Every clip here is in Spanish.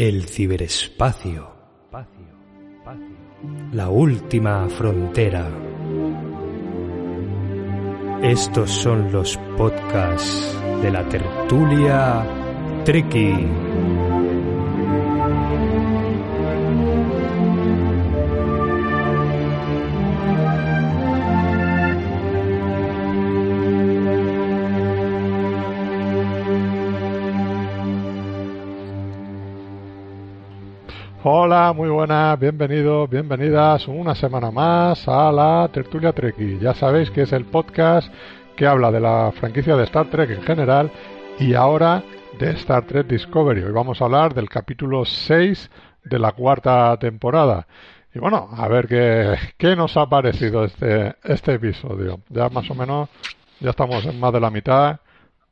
El ciberespacio. La última frontera. Estos son los podcasts de la tertulia Tricky. Hola, muy buenas, bienvenidos, bienvenidas una semana más a la Tertulia Treki. Ya sabéis que es el podcast que habla de la franquicia de Star Trek en general y ahora de Star Trek Discovery. Hoy vamos a hablar del capítulo 6 de la cuarta temporada. Y bueno, a ver qué, qué nos ha parecido este, este episodio. Ya más o menos, ya estamos en más de la mitad,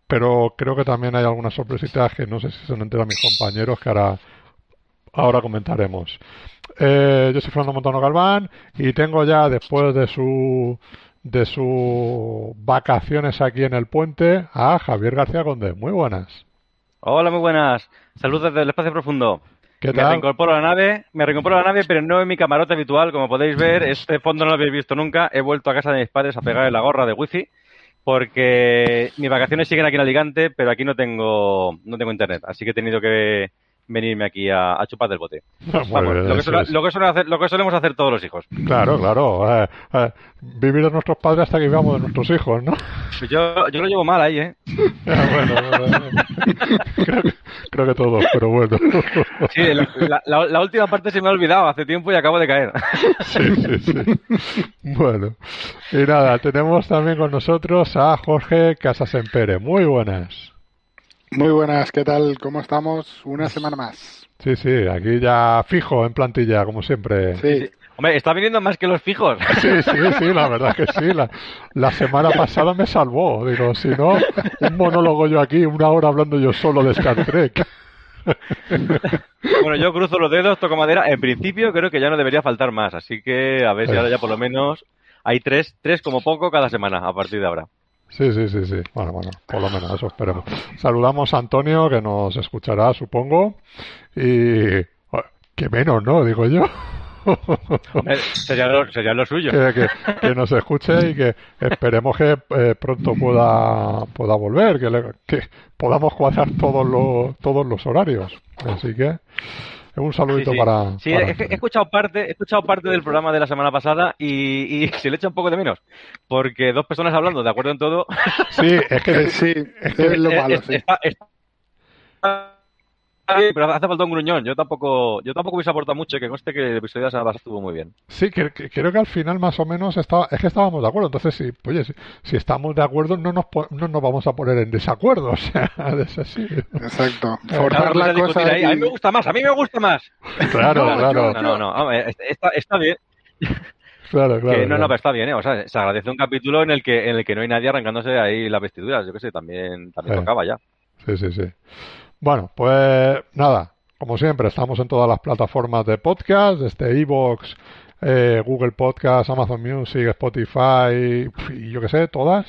pero creo que también hay algunas sorpresitas que no sé si se han enterado mis compañeros que ahora ahora comentaremos. Eh, yo soy Fernando Montano Galván y tengo ya después de su de sus vacaciones aquí en el puente a Javier García Conde. Muy buenas. Hola, muy buenas. Saludos desde el espacio profundo. ¿Qué Me tal? reincorporo a la nave, me reincorporo a la nave, pero no en mi camarote habitual, como podéis ver, este fondo no lo habéis visto nunca. He vuelto a casa de mis padres a pegar la gorra de wifi porque mis vacaciones siguen aquí en Alicante, pero aquí no tengo no tengo internet, así que he tenido que venirme aquí a, a chupar del bote. Vamos, bien, lo, que suele- lo que suele hacer- lo que solemos hacer todos los hijos. Claro, claro. eh, eh, vivir de nuestros padres hasta que vivamos de nuestros hijos, ¿no? Pues Yo, yo lo llevo mal ahí, ¿eh? Ya, bueno, creo, que, creo que todos, pero bueno. Sí, la- la última parte se me ha olvidado hace tiempo y acabo de caer. Sí, sí, sí. Bueno, y nada, tenemos también con nosotros a Jorge Casasempere. Muy buenas. Muy buenas, ¿qué tal? ¿Cómo estamos? Una semana más. Sí, sí, aquí ya fijo en plantilla, como siempre. Sí, Hombre, está viniendo más que los fijos. Sí, sí, sí, la verdad que sí. La, la semana pasada me salvó. Digo, si no, un monólogo yo aquí, una hora hablando yo solo de Star Trek. Bueno, yo cruzo los dedos, toco madera. En principio creo que ya no debería faltar más, así que a ver si ahora ya por lo menos hay tres, tres como poco cada semana a partir de ahora. Sí, sí, sí, sí. Bueno, bueno, por lo menos eso esperemos. Saludamos a Antonio, que nos escuchará, supongo. Y... Que menos, ¿no? Digo yo. Sería, lo, sería lo suyo. que, que- que nos escuche y que esperemos que eh, pronto pueda pueda volver, que, le- que podamos cuadrar todos los todos los horarios. Así que un saludito Sí, sí. para, Sí, para- he escuchado parte, he escuchado parte del programa de la semana pasada y, y se le echa un poco de menos. Porque dos personas hablando de acuerdo en todo. Sí, es que sí, es lo malo, es- sí. está- está bien, pero hace falta un gruñón. Yo tampoco, yo tampoco hubiese aportado mucho, que conste que el episodio de la semana pasada estuvo muy bien. sí, que, que- creo que al final más o menos estaba, es que estábamos de acuerdo. Entonces, sí, oye, si, si estamos de acuerdo, no nos, no nos vamos a poner en desacuerdo. O sea, es así. Exacto. Forzar la cosa ahí, A mí me y... gusta más, a mí me gusta más. Claro, claro, No, no, no, hombre, está, está bien. claro, claro. Que no, no, claro. pero está bien, ¿eh? O sea, se agradece un capítulo en el que en el que no hay nadie arrancándose ahí las vestiduras. Yo qué sé, también, también Sí. tocaba ya. Sí, sí, sí. Bueno, pues nada, como siempre, estamos en todas las plataformas de podcast, desde Evox, eh, Google Podcast, Amazon Music, Spotify, y yo qué sé, todas.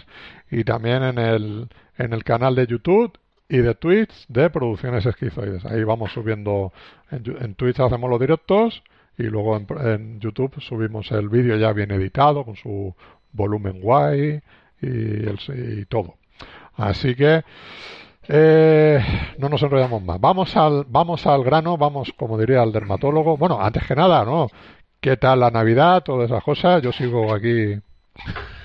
Y también en el, en el canal de YouTube y de Twitch de Producciones Esquizoides. Ahí vamos subiendo, en, en Twitch hacemos los directos y luego en, en YouTube subimos el vídeo ya bien editado con su volumen guay y, el, y todo. Así que eh, no nos enrollamos más. Vamos al, vamos al grano, vamos, como diría el dermatólogo. Bueno, antes que nada, ¿no? ¿Qué tal la Navidad? Todas esas cosas. Yo sigo aquí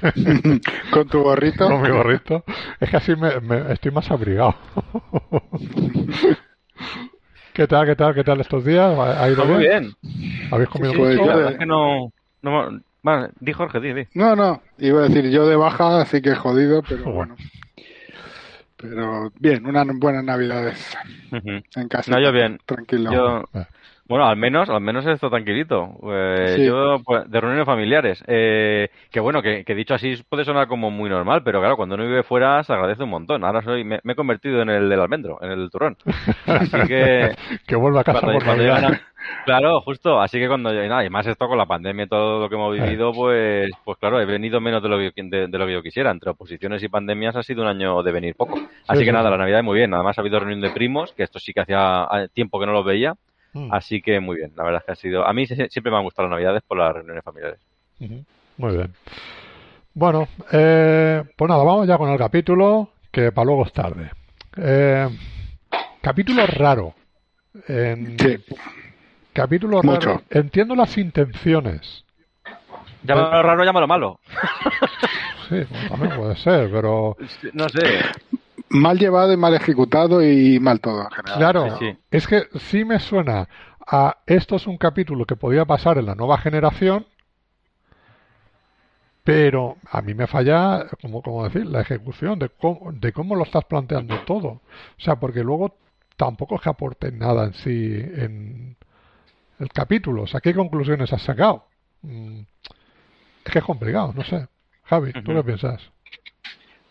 Con tu gorrito. con mi gorrito. Es que así me, me- estoy más abrigado. ¿Qué tal, qué tal, qué tal estos días? ¿Ha ido muy bien? bien. ¿Habéis comido Sí, Pues mucho? la yo- verdad es que no, no, Bueno, di Jorge, di, di. No, no, iba a decir yo de baja, así que jodido, pero bueno. Pero bien, unas buenas navidades Ujú. en casa. No, yo bien. Tranquilo. Yo, Ah. Bueno, al menos, al menos esto tranquilito. Eh, Sí. Yo, pues, de reuniones familiares. Eh, que bueno, que, que dicho así puede sonar como muy normal, pero claro, cuando uno vive fuera se agradece un montón. Ahora soy, me, me he convertido en el del almendro, en el turrón. Así que, Que vuelva a casa cuando, por cuando Navidad. llegan a- Claro, justo. Así que cuando nada, y más esto con la pandemia y todo lo que hemos vivido, pues, pues claro, he venido menos de lo que de, de lo que yo quisiera. Entre oposiciones y pandemias ha sido un año de venir poco. Así Sí, que sí, nada, la Navidad muy bien. Además ha habido reunión de primos, que esto sí que hacía eh, tiempo que no los veía. Mm. Así que muy bien. La verdad es que ha sido. A mí siempre me han gustado las Navidades por las reuniones familiares. Muy bien. Bueno, eh, pues nada, vamos ya con el capítulo, que para luego es tarde. Eh, capítulo raro. En- Sí, capítulo Mucho. raro. Entiendo las intenciones. Llámalo raro, llámalo malo. Sí, bueno, también puede ser, pero No sé. Mal llevado y mal ejecutado y mal todo en general. claro, sí, sí. es que sí me suena a esto es un capítulo que podía pasar en la nueva generación, pero a mí me falla, como, como decir, la ejecución de cómo, de cómo lo estás planteando todo. O sea, porque luego tampoco es que aporte nada en sí en el capítulo. O sea, ¿qué conclusiones has sacado? Mm, Es que es complicado, no sé. Javi, ¿tú qué piensas?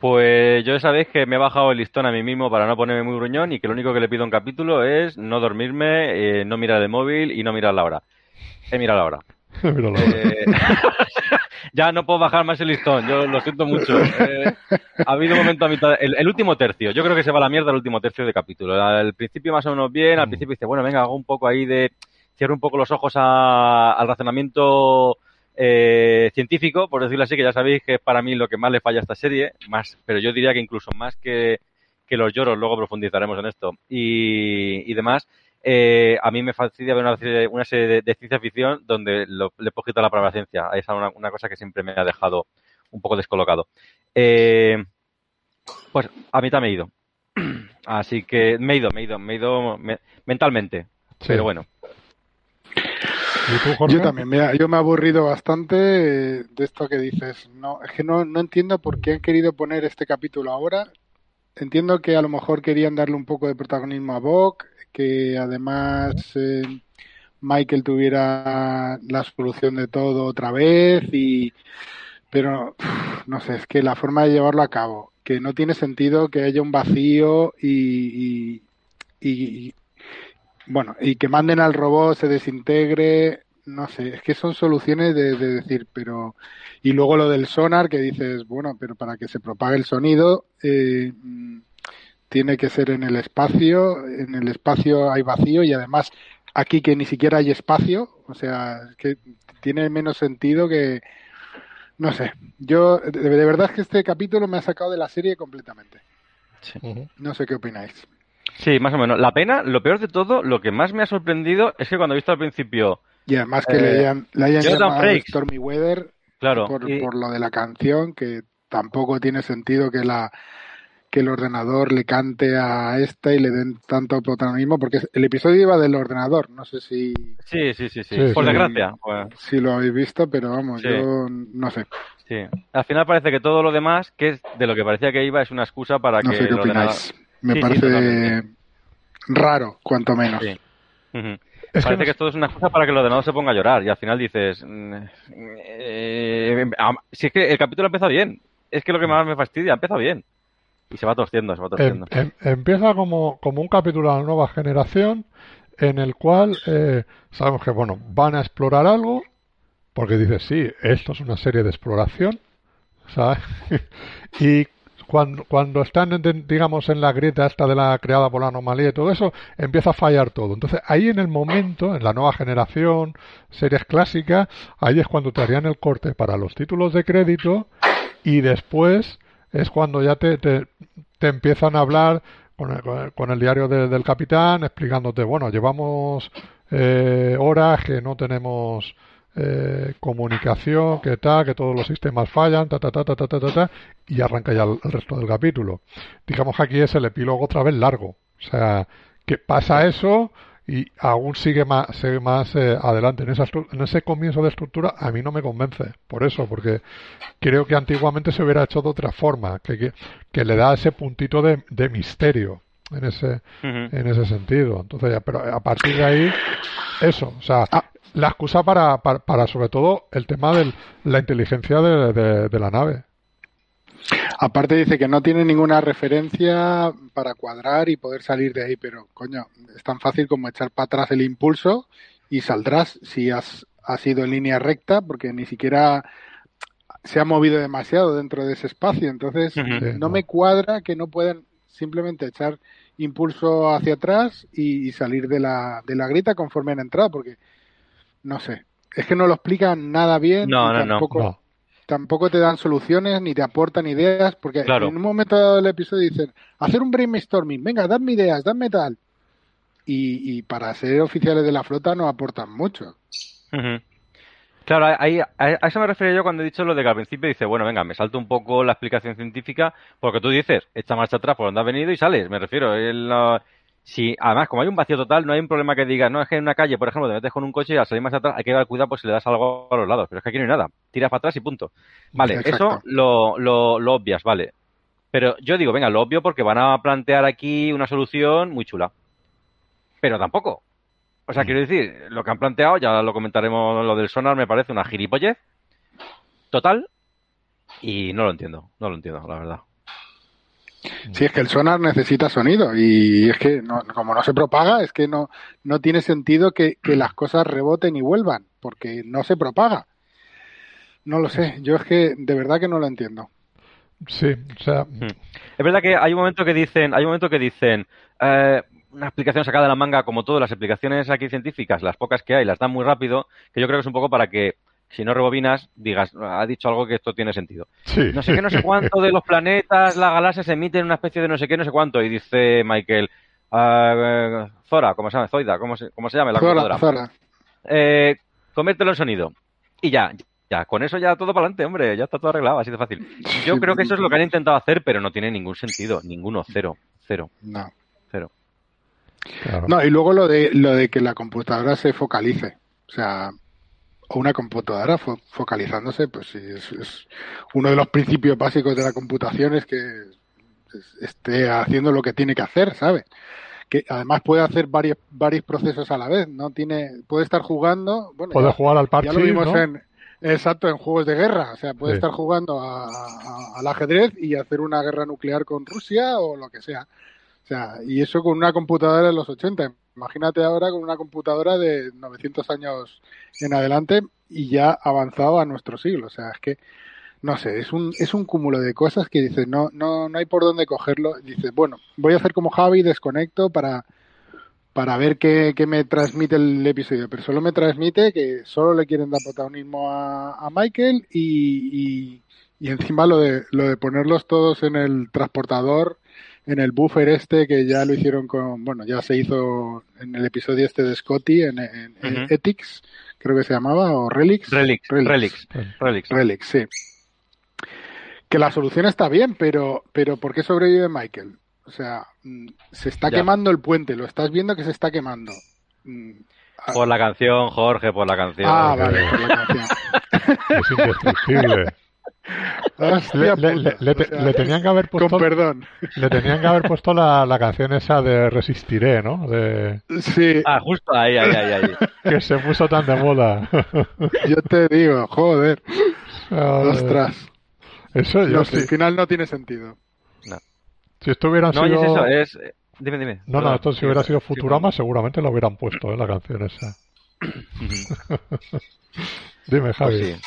Pues yo sabéis que me he bajado el listón a mí mismo para no ponerme muy gruñón y que lo único que le pido a un capítulo es no dormirme, eh, no mirar el móvil y no mirar la hora. He mirado la hora. Míralo. Eh, ya no puedo bajar más el listón, yo lo siento mucho. Eh, ha habido un momento a mitad, el, el último tercio, yo creo que se va a la mierda el último tercio de capítulo. Al principio más o menos bien, al Mm. principio dice, bueno, venga, hago un poco ahí de, cierro un poco los ojos a- al razonamiento eh, científico, por decirlo así, que ya sabéis que es para mí lo que más le falla a esta serie, más, pero yo diría que incluso más que, que los lloros, luego profundizaremos en esto, y, y demás, eh, a mí me fastidia ver una serie, una serie de, de ciencia ficción donde lo- le he poquito la palabra ciencia. Esa es una, una cosa que siempre me ha dejado un poco descolocado. Eh, pues a mitad me he ido. Así que me he ido, me he ido, me he ido me- mentalmente. Sí. Pero bueno, Yo también, mira, yo me he aburrido bastante eh, de esto que dices. No, es que no, no entiendo por qué han querido poner este capítulo ahora. Entiendo que a lo mejor querían darle un poco de protagonismo a Bok, que además eh, Michael tuviera la solución de todo otra vez y pero no sé, es que la forma de llevarlo a cabo, que no tiene sentido que haya un vacío y, y- bueno, y que manden al robot, se desintegre, no sé, es que son soluciones de, de decir, pero y luego lo del sonar que dices, bueno, pero para que se propague el sonido eh, tiene que ser en el espacio, en el espacio hay vacío y además aquí que ni siquiera hay espacio, o sea, es que tiene menos sentido que no sé, yo de, de verdad es que este capítulo me ha sacado de la serie completamente. No sé qué opináis. Sí, más o menos. La pena, lo peor de todo, lo que más me ha sorprendido es que cuando he visto al principio, Y además que Eh, le hayan, le hayan llamado Frakes. Stormy Weather claro, por, y- por lo de la canción, que tampoco tiene sentido que la que el ordenador le cante a esta y le den tanto protagonismo, porque el episodio iba del ordenador, no sé si, sí, sí, sí, sí, Sí, por sí. desgracia. Bueno, si lo habéis visto, pero vamos, Sí. yo no sé, sí. Al final parece que todo lo demás, que es de lo que parecía que iba, es una excusa para no que sé qué ordenador- opináis. Me parece. Raro, cuanto menos. Sí. Es que Parece no- que esto es una excusa para que el ordenador se ponga a llorar y al final dices, mm, eh, am- si es que el capítulo empieza bien, es que lo que más me fastidia, empieza bien y se va torciendo, se va Em- torciendo. em- empieza como, como un capítulo de la nueva generación en el cual eh, sabemos que bueno van a explorar algo porque dices sí esto es una serie de exploración ¿sabes? y cuando, cuando están en- digamos en la grieta esta de la creada por la anomalía y todo eso empieza a fallar todo. Entonces ahí en el momento en la nueva generación series clásicas ahí es cuando te harían el corte para los títulos de crédito y después es cuando ya te, te, te empiezan a hablar con el, con el- diario de- del capitán explicándote, bueno, llevamos eh, horas que no tenemos eh, comunicación, que tal, que todos los sistemas fallan, ta, ta, ta, ta, ta, ta, ta, ta y arranca ya el, resto del capítulo. Digamos que aquí es el epílogo otra vez largo. O sea, que pasa eso y aún sigue más, sigue más eh, adelante. En, esa, en ese comienzo de estructura a mí no me convence, por eso, porque creo que antiguamente se hubiera hecho de otra forma, que, que, le da ese puntito de, de misterio en ese, en ese sentido. Entonces, ya pero a partir de ahí, eso, o sea, ah la excusa para, para, para, sobre todo el tema de la inteligencia de, de la nave. Aparte dice que no tiene ninguna referencia para cuadrar y poder salir de ahí, pero coño, es tan fácil como echar para atrás el impulso y saldrás si has, has ido en línea recta, porque ni siquiera se ha movido demasiado dentro de ese espacio. Entonces, no me cuadra que no puedan simplemente echar impulso hacia atrás y, salir de la, de la grita conforme han entrado, porque no sé, es que no lo explican nada bien. No, no, no tampoco te dan soluciones ni te aportan ideas, porque en un momento del episodio dicen, hacer un brainstorming, venga, dadme ideas, dadme tal. Y, y para ser oficiales de la flota no aportan mucho. Claro, ahí, a eso me refería yo cuando he dicho lo de que al principio dice, bueno, venga, me salto un poco la explicación científica, porque tú dices, echa marcha atrás por donde has venido y sales, me refiero. El, si, además, como hay un vacío total, no hay un problema que digas, no, es que en una calle, por ejemplo, te metes con un coche y al salir más atrás hay que dar cuidado pues si le das algo a los lados, pero es que aquí no hay nada, tiras para atrás y punto. Vale, eso lo, lo, lo obvias, vale. Pero yo digo, venga, lo obvio porque van a plantear aquí una solución muy chula. Pero tampoco. O sea, mm. quiero decir, lo que han planteado, ya lo comentaremos, lo del sonar me parece una gilipollez total y no lo entiendo, no lo entiendo, la verdad. Sí, es que el sonar necesita sonido y es que como no se propaga, es que no, no tiene sentido que, las cosas reboten y vuelvan, porque no se propaga. No lo sé, yo es que de verdad que no lo entiendo. Sí, o sea... Hmm. Es verdad que hay un momento que dicen, hay un momento que dicen, eh, una explicación sacada de la manga, como todas las explicaciones aquí científicas, las pocas que hay, las dan muy rápido, que yo creo que es un poco para que si no rebobinas, digas, ha dicho algo que esto tiene sentido. No sé qué, no sé cuánto de los planetas, la galaxia se emite en una especie de no sé qué, no sé cuánto. Y dice Michael, uh, Zora, ¿cómo se llama? Zoida, ¿cómo se, cómo se llama? La Zora, Zora. Eh, conviértelo en sonido. Y ya, ya, con eso ya todo para adelante, hombre, ya está todo arreglado, así de fácil. Yo creo que eso es lo que han intentado hacer, pero no tiene ningún sentido, ninguno, cero, cero. No. Cero. No, y luego lo de, lo de que la computadora se focalice. O sea, o una computadora focalizándose, pues sí, es, uno de los principios básicos de la computación es que esté haciendo lo que tiene que hacer, ¿sabes? Que además puede hacer varios, varios procesos a la vez, no tiene, puede estar jugando, bueno, puede jugar al parche, ya lo vimos en, exacto, en juegos de guerra, o sea, puede estar jugando al ajedrez y hacer una guerra nuclear con Rusia o lo que sea. O sea, y eso con una computadora de los 80. Imagínate ahora con una computadora de 900 años en adelante y ya avanzado a nuestro siglo. O sea, es que, no sé, es un, es un cúmulo de cosas que dices, no, no, no hay por dónde cogerlo. Dices, bueno, voy a hacer como Javi, desconecto para, para ver qué, qué, me transmite el episodio, pero solo me transmite que solo le quieren dar protagonismo a, a Michael y, y, y, encima lo de, lo de ponerlos todos en el transportador en el buffer este que ya lo hicieron con, bueno, ya se hizo en el episodio este de Scotty, en, Ethics, creo que se llamaba, o Relics. Relics, Relics, Relics, Relics, sí. Que la solución está bien, pero, pero ¿por qué sobrevive Michael? O sea, mm, se está quemando el puente, lo estás viendo que se está quemando. Mm, por la canción, Jorge, por la canción. Ah, vale, por la canción. es indestructible le, tenían que haber puesto. perdón. Le tenían que haber puesto la, la canción esa de Resistiré, ¿no? De... Sí. Ah, justo ahí, ahí, ahí, ahí. que se puso tan de moda. Yo te digo, joder. Ostras. Eso yo Al final no tiene sentido. No. Si esto hubiera no, sido. es eso, es. Dime, dime. No, no, esto si hubiera sido Futurama, seguramente lo hubieran puesto, ¿eh? La canción esa. dime, Javi. Pues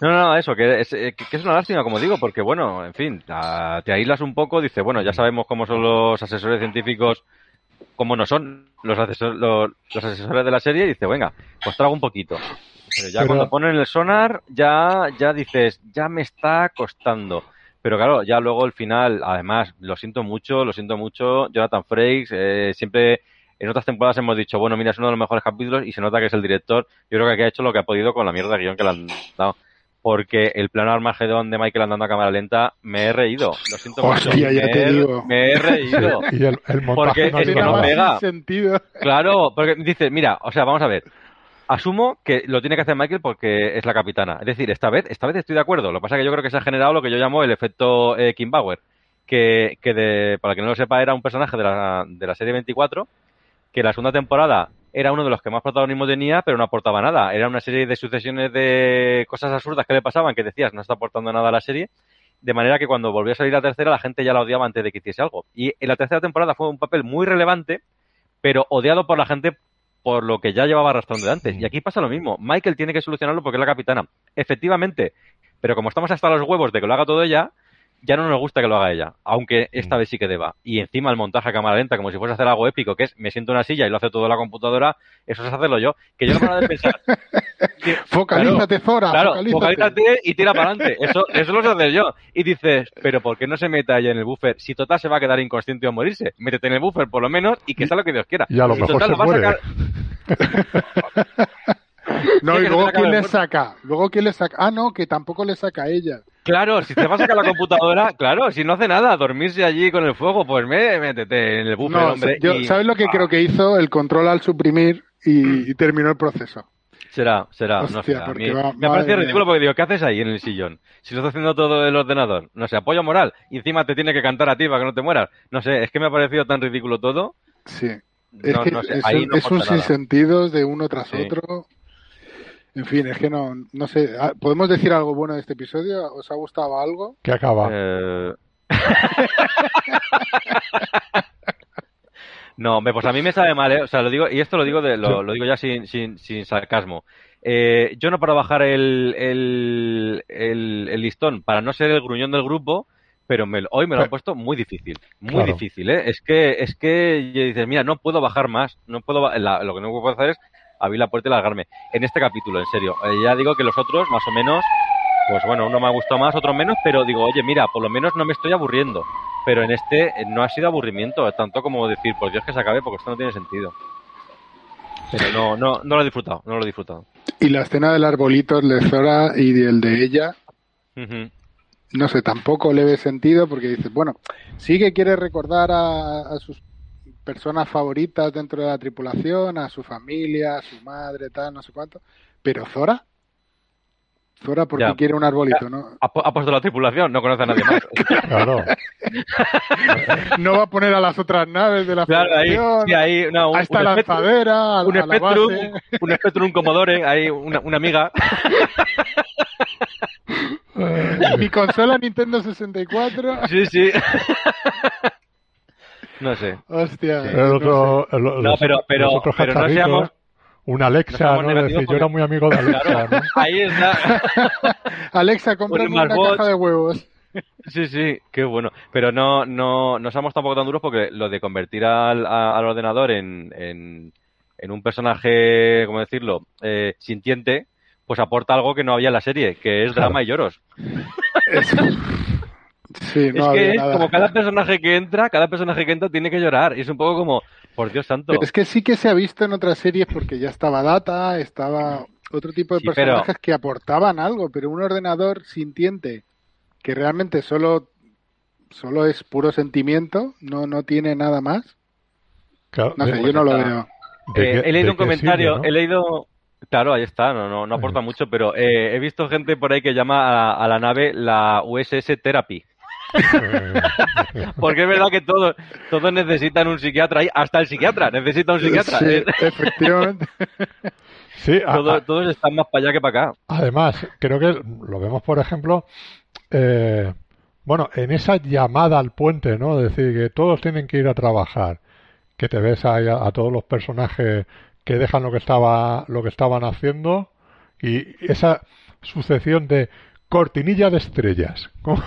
no, no, eso, que es, eh, que es una lástima, como digo, porque, bueno, en fin, te aíslas un poco, dice, bueno, ya sabemos cómo son los asesores científicos, cómo no son los, asesores, los, asesores de la serie, y dice, venga, pues trago un poquito. Pero ya cuando ponen el sonar, ya, ya dices, ya me está costando. Pero claro, ya luego el final, además, lo siento mucho, lo siento mucho, Jonathan Frakes, eh, siempre en otras temporadas hemos dicho, bueno, mira, es uno de los mejores capítulos y se nota que es el director. Yo creo que aquí ha hecho lo que ha podido con la mierda de guion que le han dado porque el plano Armagedón de Michael andando a cámara lenta me he reído. Lo siento mucho. Hostia, ya me, te he, digo. me he reído. Y el, el Porque montaje es que Tiene no pega. sentido. Claro, porque dices, mira, o sea, vamos a ver. Asumo que lo tiene que hacer Michael porque es la capitana. Es decir, esta vez, esta vez estoy de acuerdo. Lo que pasa es que yo creo que se ha generado lo que yo llamo el efecto eh, Kim Bauer, que, que de, para que no lo sepa, era un personaje de la, de la serie 24, que la segunda temporada era uno de los que más protagonismo tenía, pero no aportaba nada. Era una serie de sucesiones de cosas absurdas que le pasaban, que decías, no está aportando nada a la serie. De manera que cuando volvió a salir la tercera, la gente ya la odiaba antes de que hiciese algo. Y en la tercera temporada fue un papel muy relevante, pero odiado por la gente por lo que ya llevaba arrastrando de antes. Y aquí pasa lo mismo. Michael tiene que solucionarlo porque es la capitana. Efectivamente. Pero como estamos hasta los huevos de que lo haga todo ella, ya no nos gusta que lo haga ella. Aunque esta vez sí que deba. Y encima el montaje a cámara lenta, como si fuese a hacer algo épico, que es me siento en una silla y lo hace todo la computadora, eso es hacerlo yo. Que yo no paro de pensar. que- Focalízate, Zora. Claro, focalízate. focalízate y tira para adelante. Eso, eso lo sé hacer yo. Y dices, pero ¿por qué no se meta ella en el buffer? Si total se va a quedar inconsciente o morirse. Métete en el buffer por lo menos y que sea lo que Dios quiera. Y a lo Si mejor total se lo va a muere. sacar- No, y luego quién le saca. Luego quién le saca. Ah, no, que tampoco le saca a ella. Claro, si te vas a sacar la computadora, claro, si no hace nada, dormirse allí con el fuego, pues me- métete en el buffer, No, hombre. yo- y- ¿sabes lo que Ah, creo que hizo? El control al suprimir y, y terminó el proceso. Será, será, no Hostia, sé. a porque mí- va- me parece ridículo porque digo, ¿qué haces ahí en el sillón? Si lo está haciendo todo el ordenador. No sé, apoyo moral. Y encima te tiene que cantar a ti para que no te mueras. No sé, es que me ha parecido tan ridículo todo. Sí. Es No, que no sé, es, ahí un- no es un sinsentidos de uno tras Sí. otro. En fin, es que no, no sé. Ah, ¿Podemos decir algo bueno de este episodio? ¿Os ha gustado algo? Que acaba. Eh, No, hombre, pues a mí me sabe mal, ¿eh? O sea, lo digo, y esto lo digo, de, lo, lo digo ya sin, sin, sin sarcasmo. Eh, yo no para bajar el, el, el, el listón, para no ser el gruñón del grupo, pero me, hoy me lo han puesto muy difícil, muy Claro. difícil, ¿eh? Es que, es que dices, mira, no puedo bajar más, no puedo, la- lo que no puedo hacer es abrir la puerta y largarme. En este capítulo, en serio, eh, ya digo que los otros, más o menos, pues bueno, uno me ha gustado más, otro menos, pero digo, oye, mira, por lo menos no me estoy aburriendo. Pero en este eh, no ha sido aburrimiento, eh, tanto como decir, por Dios que se acabe, porque esto no tiene sentido. Pero no, no, no lo he disfrutado, no lo he disfrutado. Y la escena del arbolito, de Zora y el de ella, Ujú. no sé, tampoco le ve sentido porque dices, bueno, sí que quiere recordar a, a sus personas favoritas dentro de la tripulación, a su familia, a su madre, tal, no sé cuánto, pero Zora, Zora porque Ya. quiere un arbolito, ¿no? Ha, pu- ha puesto la tripulación, no conoce a nadie más. Claro. No va a poner a las otras naves de la claro, ahí, sí, ahí, no, un, a esta un lanzadera, a, un a la Spectrum, base. un Spectrum, un Commodore, ahí, una, una amiga. Mi consola Nintendo 64. Sí, sí. No sé. Hostia. El no otro, el- No, los- pero- pero- los otros pero no seamos- un Alexa, ¿no? negativos Decir, yo era muy amigo de Alexa, Claro, ¿no? ahí está. Alexa, cómprame Un una caja de huevos. Sí, sí, qué bueno. Pero no, no, no seamos tampoco tan duros porque lo de convertir al, a- al ordenador en, en, en un personaje, ¿cómo decirlo?, eh, sintiente, pues aporta algo que no había en la serie, que es drama y lloros. Es- Sí, no es había que es nada. como cada personaje que entra, cada personaje que entra tiene que llorar. Y es un poco como, por Dios santo. Pero es que sí que se ha visto en otras series porque ya estaba Data, estaba otro tipo de Sí, pero- personajes que aportaban algo, pero un ordenador sintiente que realmente solo solo es puro sentimiento, no no tiene nada más. Claro, No sé, yo no lo veo. Eh, he leído un comentario, sirve, ¿no? he leído... Claro, ahí está, no, no, no aporta mucho, pero eh, he visto gente por ahí que llama a, a la nave la USS Therapy. Porque es verdad que todos, todos necesitan un psiquiatra hasta el psiquiatra necesita un psiquiatra. Sí, efectivamente. Sí, a- todos, a- todos están más para allá que para acá. además, creo que lo vemos, por ejemplo, eh, bueno, en esa llamada al puente, ¿no? Es decir, que todos tienen que ir a trabajar, que te ves ahí a, a todos los personajes que dejan lo que estaba, lo que estaban haciendo y esa sucesión de cortinilla de estrellas, como,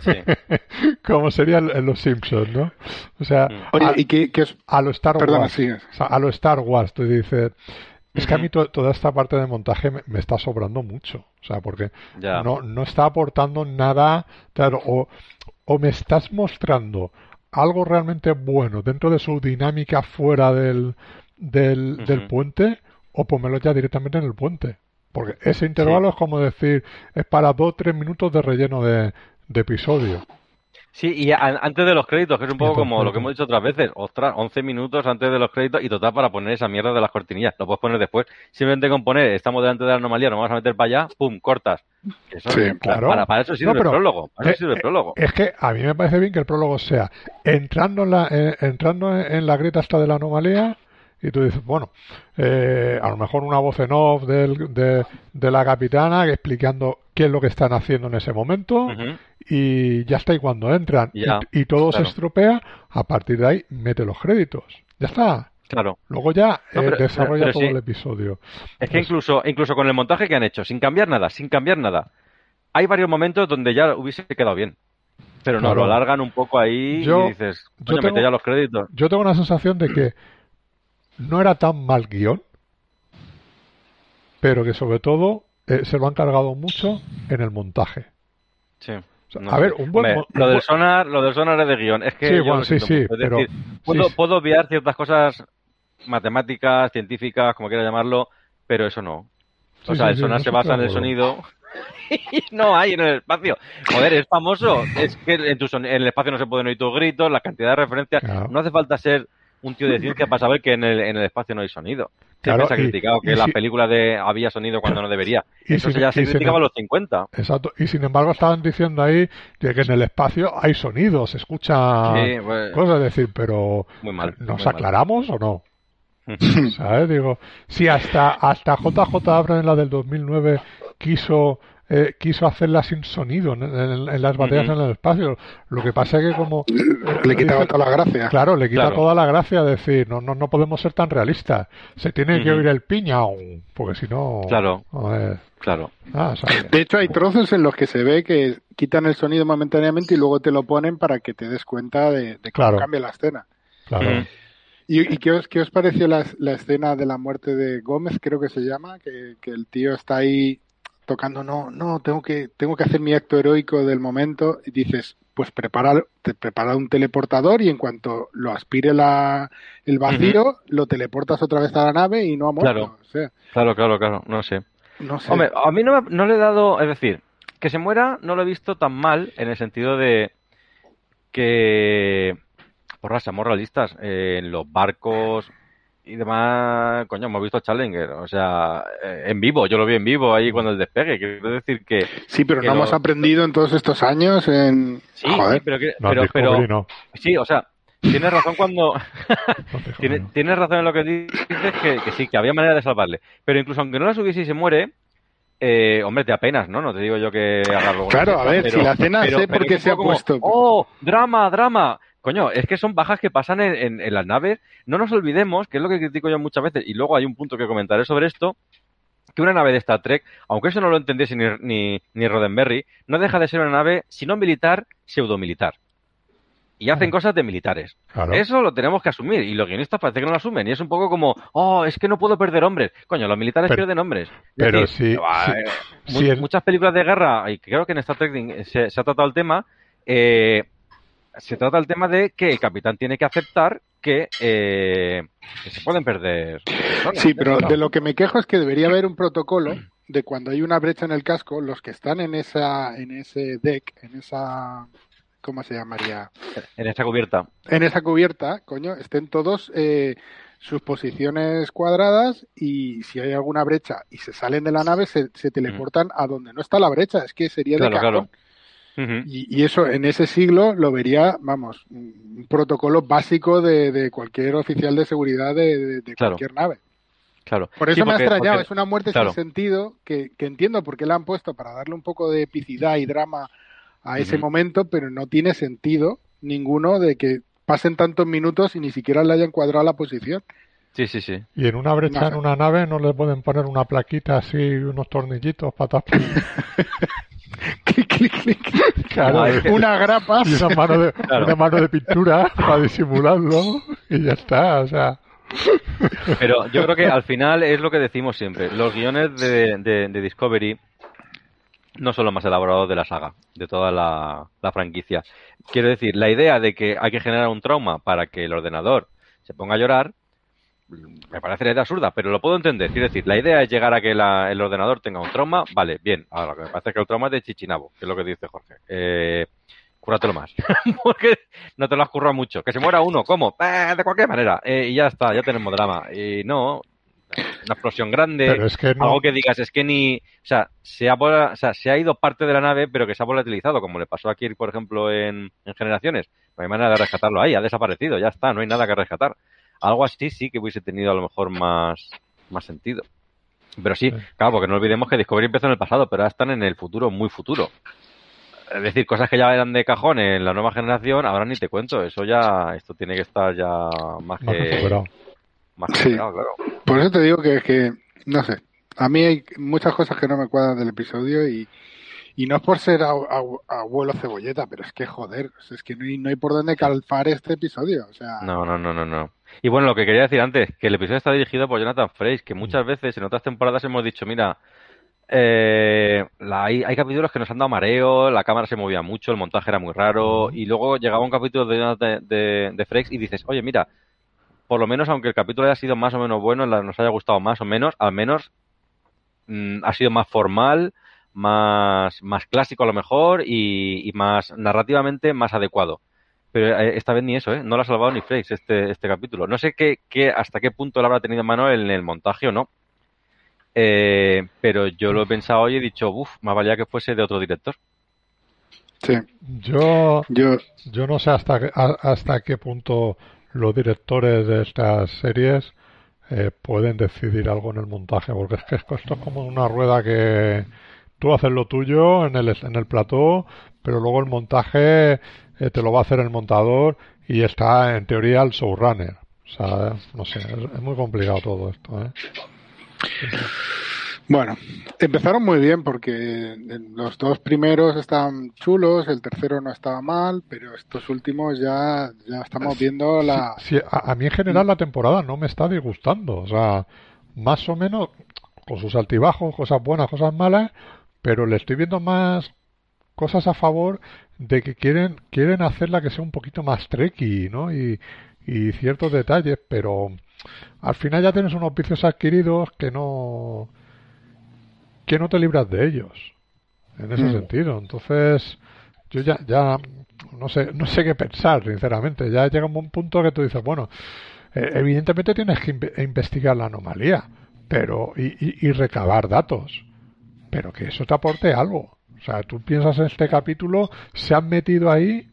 Sí. como sería en en los Simpsons, ¿no? O sea, Mm. Oye, a, y que, que os- a lo Star perdona, Wars. sí. O sea, a lo Star Wars, tú dices, es que a mí to- toda esta parte de montaje me, me está sobrando mucho. O sea, porque Ya. no, no está aportando nada, claro, o, o me estás mostrando algo realmente bueno dentro de su dinámica fuera del, del, del Ujú. puente, o pónmelo ya directamente en el puente. Porque ese intervalo es como decir, es para dos o tres minutos de relleno de, de episodio. Sí, y a- antes de los créditos, que es un poco Entonces, como lo que hemos dicho otras veces. Ostras, 11 minutos antes de los créditos y total para poner esa mierda de las cortinillas. Lo puedes poner después. Simplemente con poner, estamos delante de la anomalía, nos vamos a meter para allá, pum, cortas. Eso, Sí, para, claro. para, para eso sirve No, el prólogo. Para eso Eh, sirve el prólogo. Es que a mí me parece bien que el prólogo sea entrando en la, eh, entrando en, en la grieta esta de la anomalía y tú dices, bueno, eh, a lo mejor una voz en off del- de, de la capitana explicando qué es lo que están haciendo en ese momento y ya está. Y cuando entran y- Ya, y, todo claro. se estropea, a partir de ahí mete los créditos. Ya está. Claro. Luego ya No, eh, desarrolla pero todo sí. el episodio. Es que incluso, incluso con el montaje que han hecho, sin cambiar nada, sin cambiar nada, hay varios momentos donde ya hubiese quedado bien. Pero no, Claro. lo alargan un poco ahí Yo- y dices, yo tengo- mete ya los créditos. Yo tengo la sensación de que no era tan mal guion, pero que sobre todo eh, se lo han cargado mucho en el montaje. Sí. sea, No a sé. ver, un buen Hombre, lo del sonar, lo del sonar es de guion. Es que Sí, yo bueno, sí, sí, pero- decir, puedo, puedo obviar ciertas cosas matemáticas, científicas, como quiera llamarlo, pero eso no. O sea, el sonar se basa en el sonido y no hay en el espacio. Joder, es famoso. Es que en, tu son- en el espacio no se pueden oír tus gritos, la cantidad de referencias. Claro. No hace falta ser un tío de ciencia para saber que en el, en el espacio no hay sonido. Claro, se ha y- criticado que y en las si- películas de había sonido cuando no debería. Y Eso sin- ya se y sin- criticaba en los 50. Exacto. Y sin embargo estaban diciendo ahí de que en el espacio hay sonidos, se escucha Sí, pues, cosas, es decir, pero muy mal. ¿nos muy mal. aclaramos o no? ¿Sabes? Digo, si hasta, hasta JJ Abrams en la del 2009 quiso eh, quiso hacerla sin sonido en, en- en las batallas en el espacio. Lo que pasa es que como... Le quitaba dice- toda la gracia. Claro, le quita Claro. toda la gracia decir, no, no, no podemos ser tan realistas. Se tiene que oír el piñao, porque si no... Claro. Claro. ah. De hecho, hay trozos en los que se ve que quitan el sonido momentáneamente y luego te lo ponen para que te des cuenta de, de cómo Claro. cambia la escena. Claro. ¿Y, y qué, os, qué os pareció la, la escena de la muerte de Gómez, creo que se llama? Que, que el tío está ahí tocando, no, no, tengo que, tengo que hacer mi acto heroico del momento. Y dices, pues prepara, te prepara un teleportador y en cuanto lo aspire la, el vacío, lo teleportas otra vez a la nave y no ha muerto. Claro. O sea, Claro, claro, claro. No sé. no sé. Hombre, a mí no, me- no le he dado, es decir, que se muera no lo he visto tan mal en el sentido de que, porra, seamos realistas, eh, en los barcos y demás, coño, hemos visto Challenger, o sea, eh, en vivo, yo lo vi en vivo ahí cuando el despegue, quiero decir que, sí, pero que no lo- hemos aprendido en todos estos años en... sí, Joder. sí, pero, que- No, pero, pero, no. sí, o sea, tienes razón cuando, No, Discovery Tiene- no. tienes razón en lo que dices, que, que sí, que había manera de salvarle. Pero incluso aunque no la subiese y se muere, eh, hombre, te apenas, ¿no? No te digo yo que Claro, a ver, si la escena sé por qué se ha como, puesto. ¡Oh! ¡Drama, drama! Coño, es que son bajas que pasan en, en- en las naves. No nos olvidemos, que es lo que critico yo muchas veces, y luego hay un punto que comentaré sobre esto, que una nave de Star Trek, aunque eso no lo entendiese ni, ni, ni Roddenberry, no deja de ser una nave, si no militar, pseudomilitar. Y hacen cosas de militares. Claro. Eso lo tenemos que asumir y los guionistas parece que no lo asumen y es un poco como, oh, es que no puedo perder hombres. Coño, los militares Pero- pierden hombres. Es pero decir, sí, ah, sí, eh, mu- muchas películas de guerra, y creo que en Star Trek se, se ha tratado el tema, eh, se trata el tema de que el capitán tiene que aceptar que, eh, que se pueden perder. personas. Sí, pero de lo que me quejo es que debería haber un protocolo de cuando hay una brecha en el casco, los que están en esa, en ese deck, en esa, ¿cómo se llamaría? En esta cubierta. En esa cubierta, coño, estén todos eh, sus posiciones cuadradas y si hay alguna brecha y se salen de la nave, se, se teleportan a donde no está la brecha. Es que sería de cajón. claro. Y, y eso en ese siglo lo vería, vamos, un protocolo básico de, de cualquier oficial de seguridad de, de- de Claro. cualquier nave. Claro. Por eso Sí, me ha extrañado, porque- es una muerte claro. sin sentido que, que entiendo por qué la han puesto para darle un poco de epicidad y drama a ese momento, pero no tiene sentido ninguno de que pasen tantos minutos y ni siquiera le hayan cuadrado la posición. Sí, sí, sí. Y en una brecha No en una nave no le pueden poner una plaquita así, unos tornillitos para tapar. Clic, clic, clic. Claro, es que- Una grapa. y una mano de, Claro. una mano de pintura para disimularlo y ya está, o sea. Pero yo creo que al final es lo que decimos siempre. Los guiones de, de- de Discovery no son los más elaborados de la saga, de toda la, la franquicia. Quiero decir, la idea de que hay que generar un trauma para que el ordenador se ponga a llorar me parece la idea absurda, pero lo puedo entender. Quiero decir, la idea es llegar a que el ordenador tenga un trauma, vale, bien. Ahora, lo que me parece que el trauma es de Chichinabo, que es lo que dice Jorge. Eh, cúratelo más. Porque no te lo has currado mucho. Que se muera uno, ¿cómo? Eh, de cualquier manera. Eh, y ya está, ya tenemos drama. Y no, una explosión grande, algo que digas, es que ni, o sea, se ha, o sea, se ha ido parte de la nave, pero que se ha volatilizado, como le pasó aquí, por ejemplo, en, en Generaciones. No hay manera de rescatarlo ahí, ha desaparecido, ya está, no hay nada que rescatar. Algo así sí que hubiese tenido a lo mejor más, más sentido. Pero sí, claro, porque no olvidemos que Discovery empezó en el pasado, pero ahora están en el futuro, muy futuro. Es decir, cosas que ya eran de cajón en la nueva generación, ahora ni te cuento. Eso ya, esto tiene que estar ya más, que. Más sí. claro. Por eso te digo que es que, no sé, a mí hay muchas cosas que no me cuadran del episodio y, y no es por ser abuelo cebolleta, pero es que joder, es que no hay, no hay por dónde calfar este episodio. O sea... No, no, no, no, no. Y bueno, lo que quería decir antes, que el episodio está dirigido por Jonathan Frakes, que muchas veces en otras temporadas hemos dicho, mira, eh, hay, capítulos que nos han dado mareo, la cámara se movía mucho, el montaje era muy raro, y luego llegaba un capítulo de, de, de Frakes y dices, oye, mira, por lo menos aunque el capítulo haya sido más o menos bueno, nos haya gustado más o menos, al menos mm, ha sido más formal, más, más clásico a lo mejor y, más narrativamente más adecuado. Pero eh, esta vez ni eso, ¿eh? No lo ha salvado ni Frakes este, este capítulo. No sé qué, qué, hasta qué punto lo habrá tenido en mano en el montaje o no. Eh, pero yo lo he pensado hoy y he dicho, uff, más valía que fuese de otro director. Sí. Yo, yo, yo no sé hasta, hasta qué punto los directores de estas series eh, pueden decidir algo en el montaje, porque es que esto es como una rueda que tú haces lo tuyo en el, en el plató, pero luego el montaje eh, te lo va a hacer el montador y está en teoría el showrunner. O sea, no sé, es, muy complicado todo esto. ¿eh? Bueno, empezaron muy bien porque los dos primeros estaban chulos, el tercero no estaba mal, pero estos últimos ya, ya estamos viendo la... Sí, a, mí en general la temporada no me está disgustando, o sea, más o menos con sus altibajos, cosas buenas, cosas malas, pero le estoy viendo más cosas a favor de que quieren quieren hacerla que sea un poquito más tricky, ¿no? Y, y ciertos detalles, pero al final ya tienes unos vicios adquiridos que no que no te libras de ellos en ese mm. sentido. Entonces, yo ya, ya no sé, no sé qué pensar, sinceramente. Ya llega un punto que tú dices, bueno, eh, evidentemente tienes que investigar la anomalía, pero y, y, recabar datos, pero que eso te aporte algo. O sea, tú piensas en este capítulo, se han metido ahí,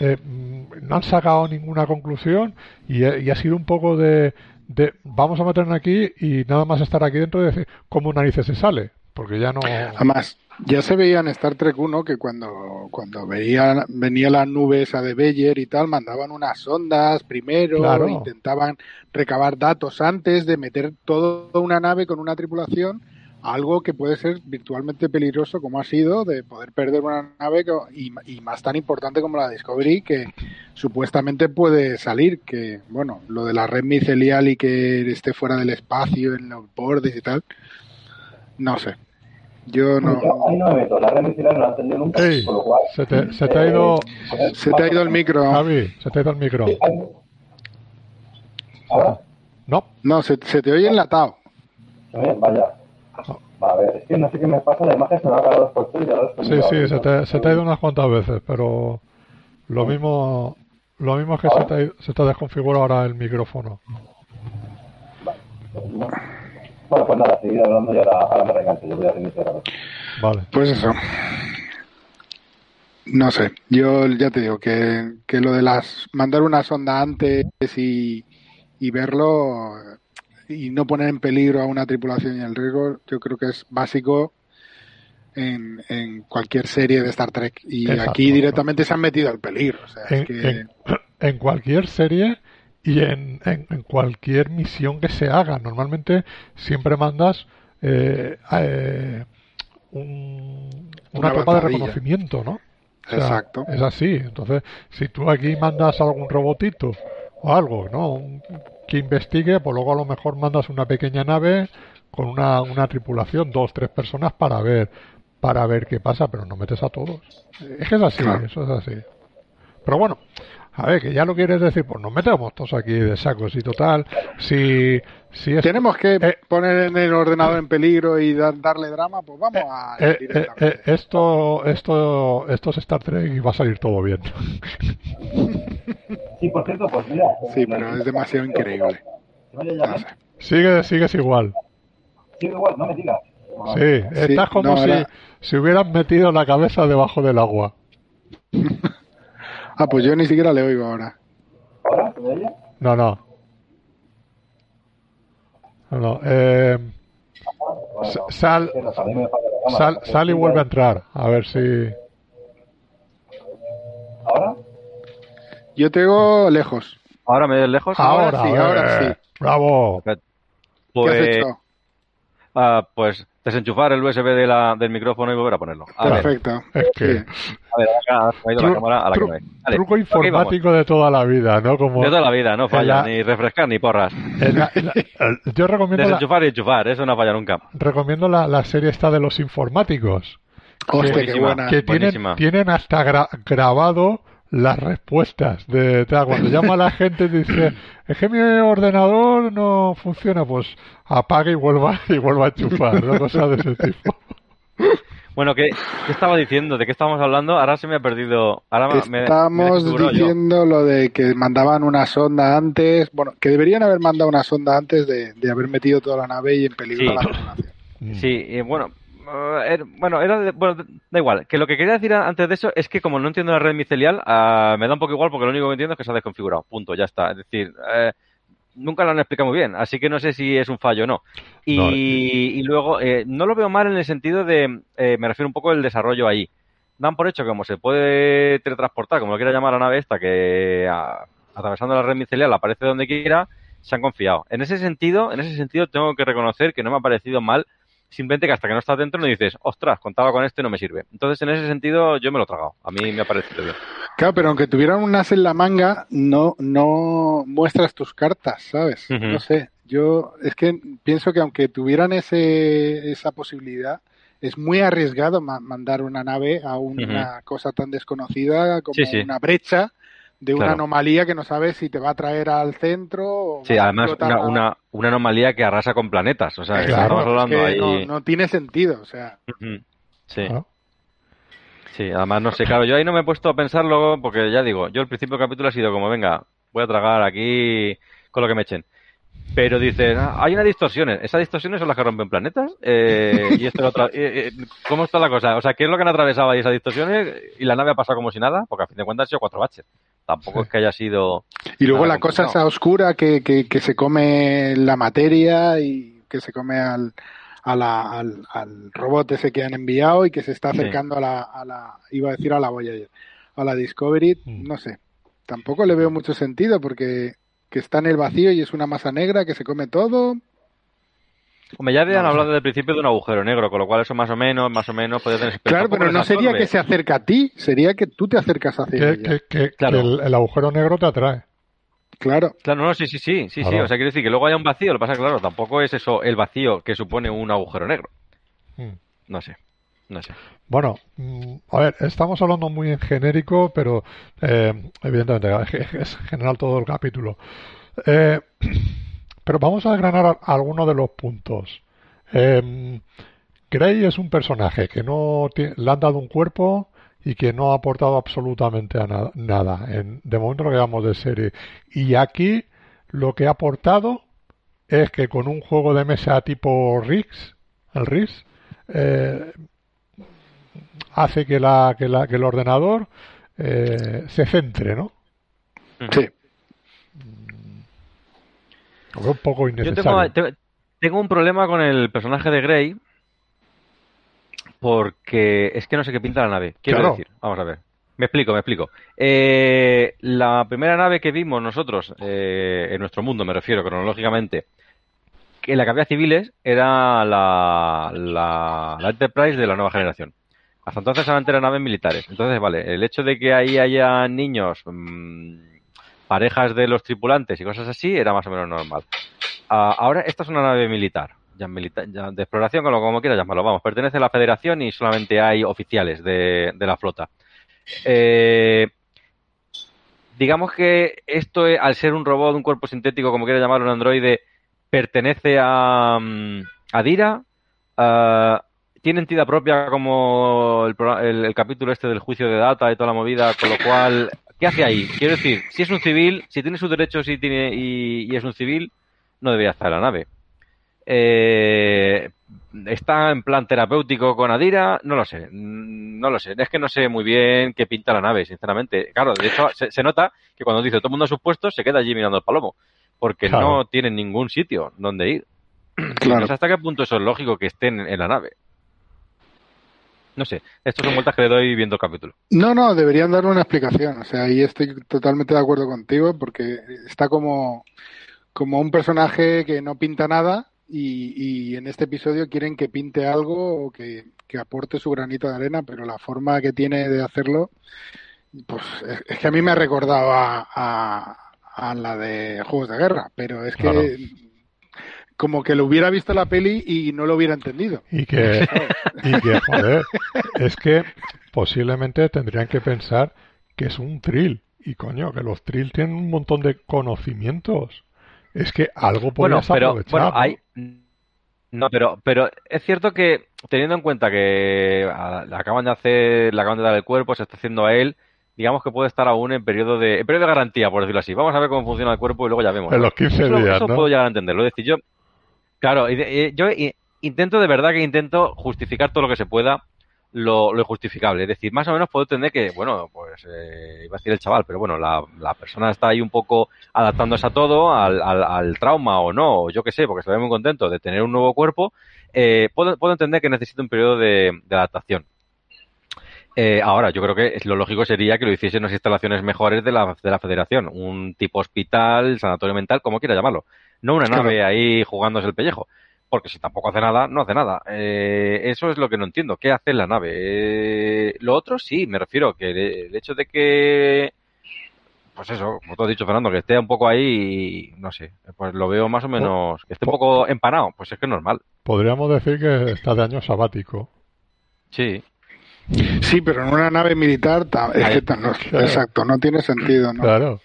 eh, mm, no han sacado ninguna conclusión y, y ha sido un poco de, de, vamos a meternos aquí y nada más estar aquí dentro de decir cómo narices se sale porque ya no. Además, ya se veía en Star Trek 1 que cuando, cuando veía, venía la nube esa de Beyer y tal, mandaban unas sondas primero, intentaban recabar datos antes de meter toda una nave con una tripulación, algo que puede ser virtualmente peligroso como ha sido de poder perder una nave y, y más tan importante como la Discovery que supuestamente puede salir, que bueno, lo de la red micelial y que esté fuera del espacio en los bordes y tal, no sé. Yo no. ahí no me meto. La red no la entendido nunca. se, te, se te ha ido. Se te ha ido el micro. Javi, se te ha ido el micro. ¿Ahora? No. No, se, se te oye enlatado. Vaya. A ver, es que no sé qué me pasa, la imagen se me ha apagado los y ya Sí, sí, se te, se te ha ido unas cuantas veces, pero lo mismo lo mismo es que se te, se te desconfigura ahora el micrófono. Vale. Bueno, pues nada, seguir hablando y ahora, ahora me regancho. Yo voy a reiniciar ahora. Vale. Pues eso. No sé, yo ya te digo que, que lo de las mandar una sonda antes y, y verlo y no poner en peligro a una tripulación y el riesgo, yo creo que es básico en, en cualquier serie de Star Trek. Y aquí directamente se han metido al peligro. O sea, es que... en, en, cualquier serie y en, en, cualquier misión que se haga. Normalmente siempre mandas eh, eh, un, una, una de reconocimiento, ¿no? Exacto. Es así. Entonces, si tú aquí mandas algún robotito o algo, ¿no? Que investigue, pues luego a lo mejor mandas una pequeña nave con una, una tripulación, dos, tres personas para ver para ver qué pasa, pero no metes a todos. Es que es así, eso es así. Pero bueno, a ver, que ya lo quieres decir, pues nos metemos todos aquí de sacos y total, si, si es, Tenemos que eh, poner en el ordenador en peligro y dar- darle drama, pues vamos a eh, eh, directamente. eh, esto, esto, esto es Star Trek y va a salir todo bien. Sí, por cierto, pues mira. Sí, pero es demasiado increíble. No ¿eh? sé. Sigue, sigues igual. Sí, igual, no me digas. Sí, estás como no, si, ahora- si hubieras metido la cabeza debajo del agua. Ah, pues yo ni siquiera le oigo ahora. ¿Ahora? ¿Se me oye? No, no. No, no. Eh, Bueno, sal, sal, sal y vuelve a entrar. A ver si. ¿Ahora? Yo te oigo lejos. Ahora me ves lejos. Ahora sí, eh, ahora sí. Bravo. ¿Qué has Pues, hecho? ah, pues desenchufar el USB de la, del micrófono y volver a ponerlo. A ver, Perfecto. Es que. A ver, me ha ido la cámara a la que no es. Truco informático de toda la vida, ¿no? Como De toda la vida, no falla, la- ni refrescar ni porras. en la- en la- el- yo recomiendo la, Desenchufar y enchufar, eso no falla nunca. recomiendo la, la serie esta de los informáticos. Hostia, qué buenísima. buena. que tienen, tienen hasta gra- grabado las respuestas de tal, cuando llama a la gente y dice es que mi ordenador no funciona pues apague y vuelva y vuelva a enchufar ¿no? cosas de ese tipo Bueno, ¿qué, ¿qué estaba diciendo? ¿De qué estábamos hablando? Ahora se me ha perdido. Ahora me- me, me Estamos yo. diciendo lo de que mandaban una sonda antes. Bueno, que deberían haber mandado una sonda antes de, de haber metido toda la nave y en peligro Sí. la tripulación. Sí, y bueno, eh, er- bueno, era de- bueno, da igual. Que lo que quería decir antes de eso es que como no entiendo la red micelial, ah, me da un poco igual porque lo único que entiendo es que se ha desconfigurado. Punto, ya está. Es decir, eh, nunca lo han explicado muy bien, así que no sé si es un fallo o no. Y, No, y luego, eh, no lo veo mal en el sentido de, eh, me refiero un poco al desarrollo ahí. Dan por hecho que como se puede teletransportar, como lo quiera llamar la nave esta, que atravesando la red micelial aparece donde quiera, se han confiado. En ese sentido, en ese sentido tengo que reconocer que no me ha parecido mal simplemente que hasta que no estás dentro no dices, ostras, contaba con este, no me sirve. Entonces, en ese sentido, yo me lo he tragado. A mí me ha parecido bien. Claro, pero aunque tuvieran un as en la manga, no, no muestras tus cartas, ¿sabes? No sé. Yo es que pienso que aunque tuvieran ese, esa posibilidad, es muy arriesgado ma- mandar una nave a una cosa tan desconocida como Sí, sí. una brecha de una Claro. anomalía que no sabes si te va a traer al centro o Sí, además, una, una, una anomalía que arrasa con planetas. O sea, que Claro, estamos hablando es que ahí. no, no tiene sentido, o sea. Sí. ¿no? Sí, además no sé, claro, yo ahí no me he puesto a pensarlo porque ya digo, yo el principio del capítulo ha sido como, venga, voy a tragar aquí con lo que me echen. Pero dices, ah, hay unas distorsiones, esas distorsiones son las que rompen planetas, eh, y esto lo otra, eh, eh, ¿cómo está la cosa? O sea, ¿qué es lo que han atravesado ahí esas distorsiones? Y la nave ha pasado como si nada, porque a fin de cuentas han sido cuatro baches. Tampoco es que haya sido... Y luego la cosa esa oscura que, que, que se come la materia y que se come al, a la- al, al robot ese que han enviado y que se está Sí. acercando a, la, a la, iba a decir a la Voyager, a la Discovery, Mm. no sé. Tampoco le veo mucho sentido porque que está en el vacío y es una masa negra que se come todo. Hombre, ya habían hablado desde el principio de un agujero negro, con lo cual eso más o menos, más o menos puede tener... Claro, pero no sería absorbe. que se acerca a ti, sería que tú te acercas hacia que, ella. que- que- Claro. que el, el agujero negro te atrae Claro. Claro, no, sí, sí, sí, sí, sí. O sea, quiero decir que luego haya un vacío, lo que pasa, claro, tampoco es eso el vacío que supone un agujero negro. Mm. No sé, no sé. Bueno, mm, a ver, estamos hablando muy en genérico, pero eh, evidentemente es- es general todo el capítulo. Eh, pero vamos a desgranar algunos de los puntos. Eh, Grey es un personaje que no le han dado un cuerpo y que no ha aportado absolutamente a na- nada. En, de momento lo que llamamos de serie. Y aquí lo que ha aportado es que con un juego de mesa tipo Riggs, el Riggs, eh, hace que el ordenador eh, se centre, ¿no? Sí. Un poco Yo tengo, innecesario. te- tengo un problema con el personaje de Grey porque es que no sé qué pinta la nave. Quiero Claro. decir, vamos a ver. Me explico, me explico. Eh, la primera nave que vimos nosotros, eh, en nuestro mundo me refiero cronológicamente, en la que había civiles era la, la, la Enterprise de la nueva generación. Hasta entonces solamente eran naves militares. Entonces, vale, el hecho de que ahí haya niños, mm, parejas de los tripulantes y cosas así, era más o menos normal. Ah, ahora, esta es una nave militar, ya, milita- ya de exploración, con lo como quieras llamarlo. Vamos, pertenece a la Federación y solamente hay oficiales de, de la flota. Eh, digamos que esto, es- al ser un robot, un cuerpo sintético, como quiera llamarlo, un androide, pertenece a, mm, a Dira. ah, tiene entidad propia como el, el- el capítulo este del juicio de data y toda la movida, con lo cual, ¿qué hace ahí? Quiero decir, si es un civil, si tiene sus derechos y, tiene, y, y es un civil, no debería estar en la nave. Eh, está en plan terapéutico con Adira, no lo sé, mm, no lo sé. Es que no sé muy bien qué pinta la nave, sinceramente. Claro, de hecho, se, se nota que cuando dice todo el mundo a sus puestos, se queda allí mirando el palomo, porque Claro. no tiene ningún sitio donde ir. Claro. No sé hasta qué punto eso es lógico que estén en la nave. No sé, estas son vueltas que le doy viendo el capítulo. No, no, deberían darle una explicación. O sea, ahí estoy totalmente de acuerdo contigo porque está como, como un personaje que no pinta nada y, y en este episodio quieren que pinte algo o que, que aporte su granito de arena, pero la forma que tiene de hacerlo, pues es, es que a mí me ha recordado a, a, a la de Juegos de Guerra, pero es que Claro. Como que lo hubiera visto la peli y no lo hubiera entendido. Y que, y que, joder, es que posiblemente tendrían que pensar que es un trill. Y coño, que los trill tienen un montón de conocimientos. Es que algo Bueno, podrías pero aprovechar. bueno, ¿no? hay no, pero pero es cierto que teniendo en cuenta que le acaban de hacer, le acaban de dar el cuerpo, se está haciendo a él, digamos que puede estar aún en periodo de en periodo de garantía, por decirlo así. Vamos a ver cómo funciona el cuerpo y luego ya vemos. En ¿no? los 15 Eso, días, eso ¿no? puedo llegar a entenderlo. Es decir, yo claro, y de- y yo i- intento de verdad que intento justificar todo lo que se pueda lo, lo injustificable. Es decir, más o menos puedo entender que, bueno, pues eh, iba a decir el chaval, pero bueno, la, la persona está ahí un poco adaptándose a todo, al, al, al trauma o no, o yo qué sé, porque ve muy contento de tener un nuevo cuerpo. Eh, puedo, puedo entender que necesita un periodo de, adaptación. Eh, ahora, yo creo que lo lógico sería que lo hiciese en unas instalaciones mejores de la, de la federación, un tipo hospital, sanatorio mental, como quiera llamarlo. No una Claro. nave ahí jugándose el pellejo. Porque si tampoco hace nada, no hace nada. Eh, eso es lo que no entiendo. ¿Qué hace la nave? Eh, lo otro sí, me refiero que el, hecho de que, pues eso, como tú has dicho, Fernando, que esté un poco ahí, no sé, pues lo veo más o menos, que esté un poco empanado, pues es que es normal. Podríamos decir que está de año sabático. Sí. Sí, pero en una nave militar, ta- es que ta- no- Claro. exacto, no tiene sentido, ¿no? Claro.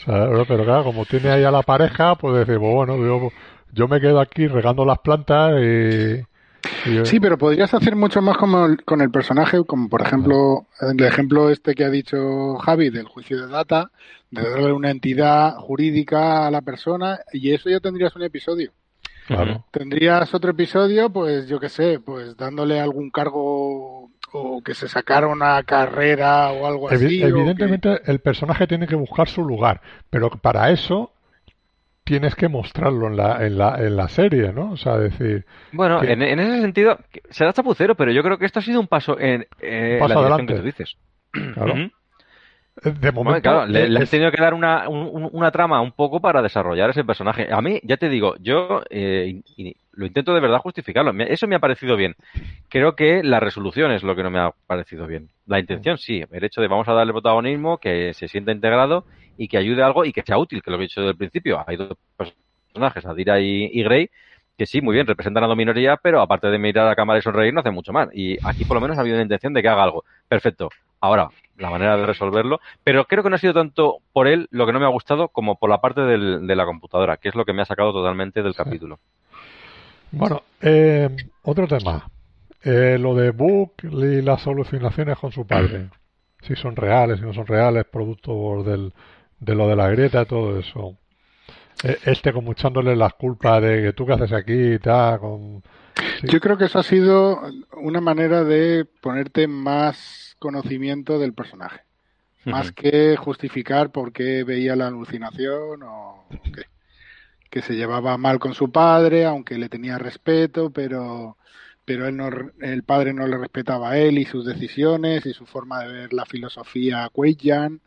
O sea, pero claro, como tiene ahí a la pareja, pues decir, pues bueno, yo, yo me quedo aquí regando las plantas y... y- Sí, pero podrías hacer mucho más como el- con el personaje, como por ejemplo el ejemplo este que ha dicho Javi del juicio de data, de darle una entidad jurídica a la persona y eso ya tendrías un episodio. claro. Tendrías otro episodio, pues yo qué sé, pues dándole algún cargo o que se sacara una carrera o algo Evi- así. que- evidentemente el personaje tiene que buscar su lugar, pero para eso tienes que mostrarlo en la, en la, en la serie, ¿no? O sea, decir, Bueno, que- en, en ese sentido, será chapucero, pero yo creo que esto ha sido un paso en, eh, paso la dirección adelante. que tú dices. claro. De Bueno, momento claro, le, le han es- tenido que dar una, un- un- una trama un poco para desarrollar ese personaje. A mí, ya te digo, yo eh, y- lo intento de verdad justificarlo. Eso me ha parecido bien. Creo que la resolución es lo que no me ha parecido bien. La intención sí, el hecho de vamos a darle protagonismo, que se sienta integrado y que ayude a algo y que sea útil, que lo que he dicho desde el principio. Hay dos personajes, Adira y, y Grey, que sí, muy bien, representan a la minoría, pero aparte de mirar a la cámara y sonreír, no hacen mucho más. Y aquí por lo menos ha habido una intención de que haga algo. Perfecto. Ahora, la manera de resolverlo. Pero creo que no ha sido tanto por él lo que no me ha gustado como por la parte del- de la computadora, que es lo que me ha sacado totalmente del capítulo. Bueno, eh, otro tema. Eh, lo de Book y las alucinaciones con su padre. Si son reales, si no son reales, producto del, de lo de la grieta, todo eso. Eh, este como echándole las culpas de que tú qué haces aquí y tal, con... sí. Yo creo que eso ha sido una manera de ponerte más conocimiento del personaje. Más que justificar por qué veía la alucinación o que, que se llevaba mal con su padre, aunque le tenía respeto, pero pero él no, el padre no le respetaba a él y sus decisiones y su forma de ver la filosofía Kuei-Jan.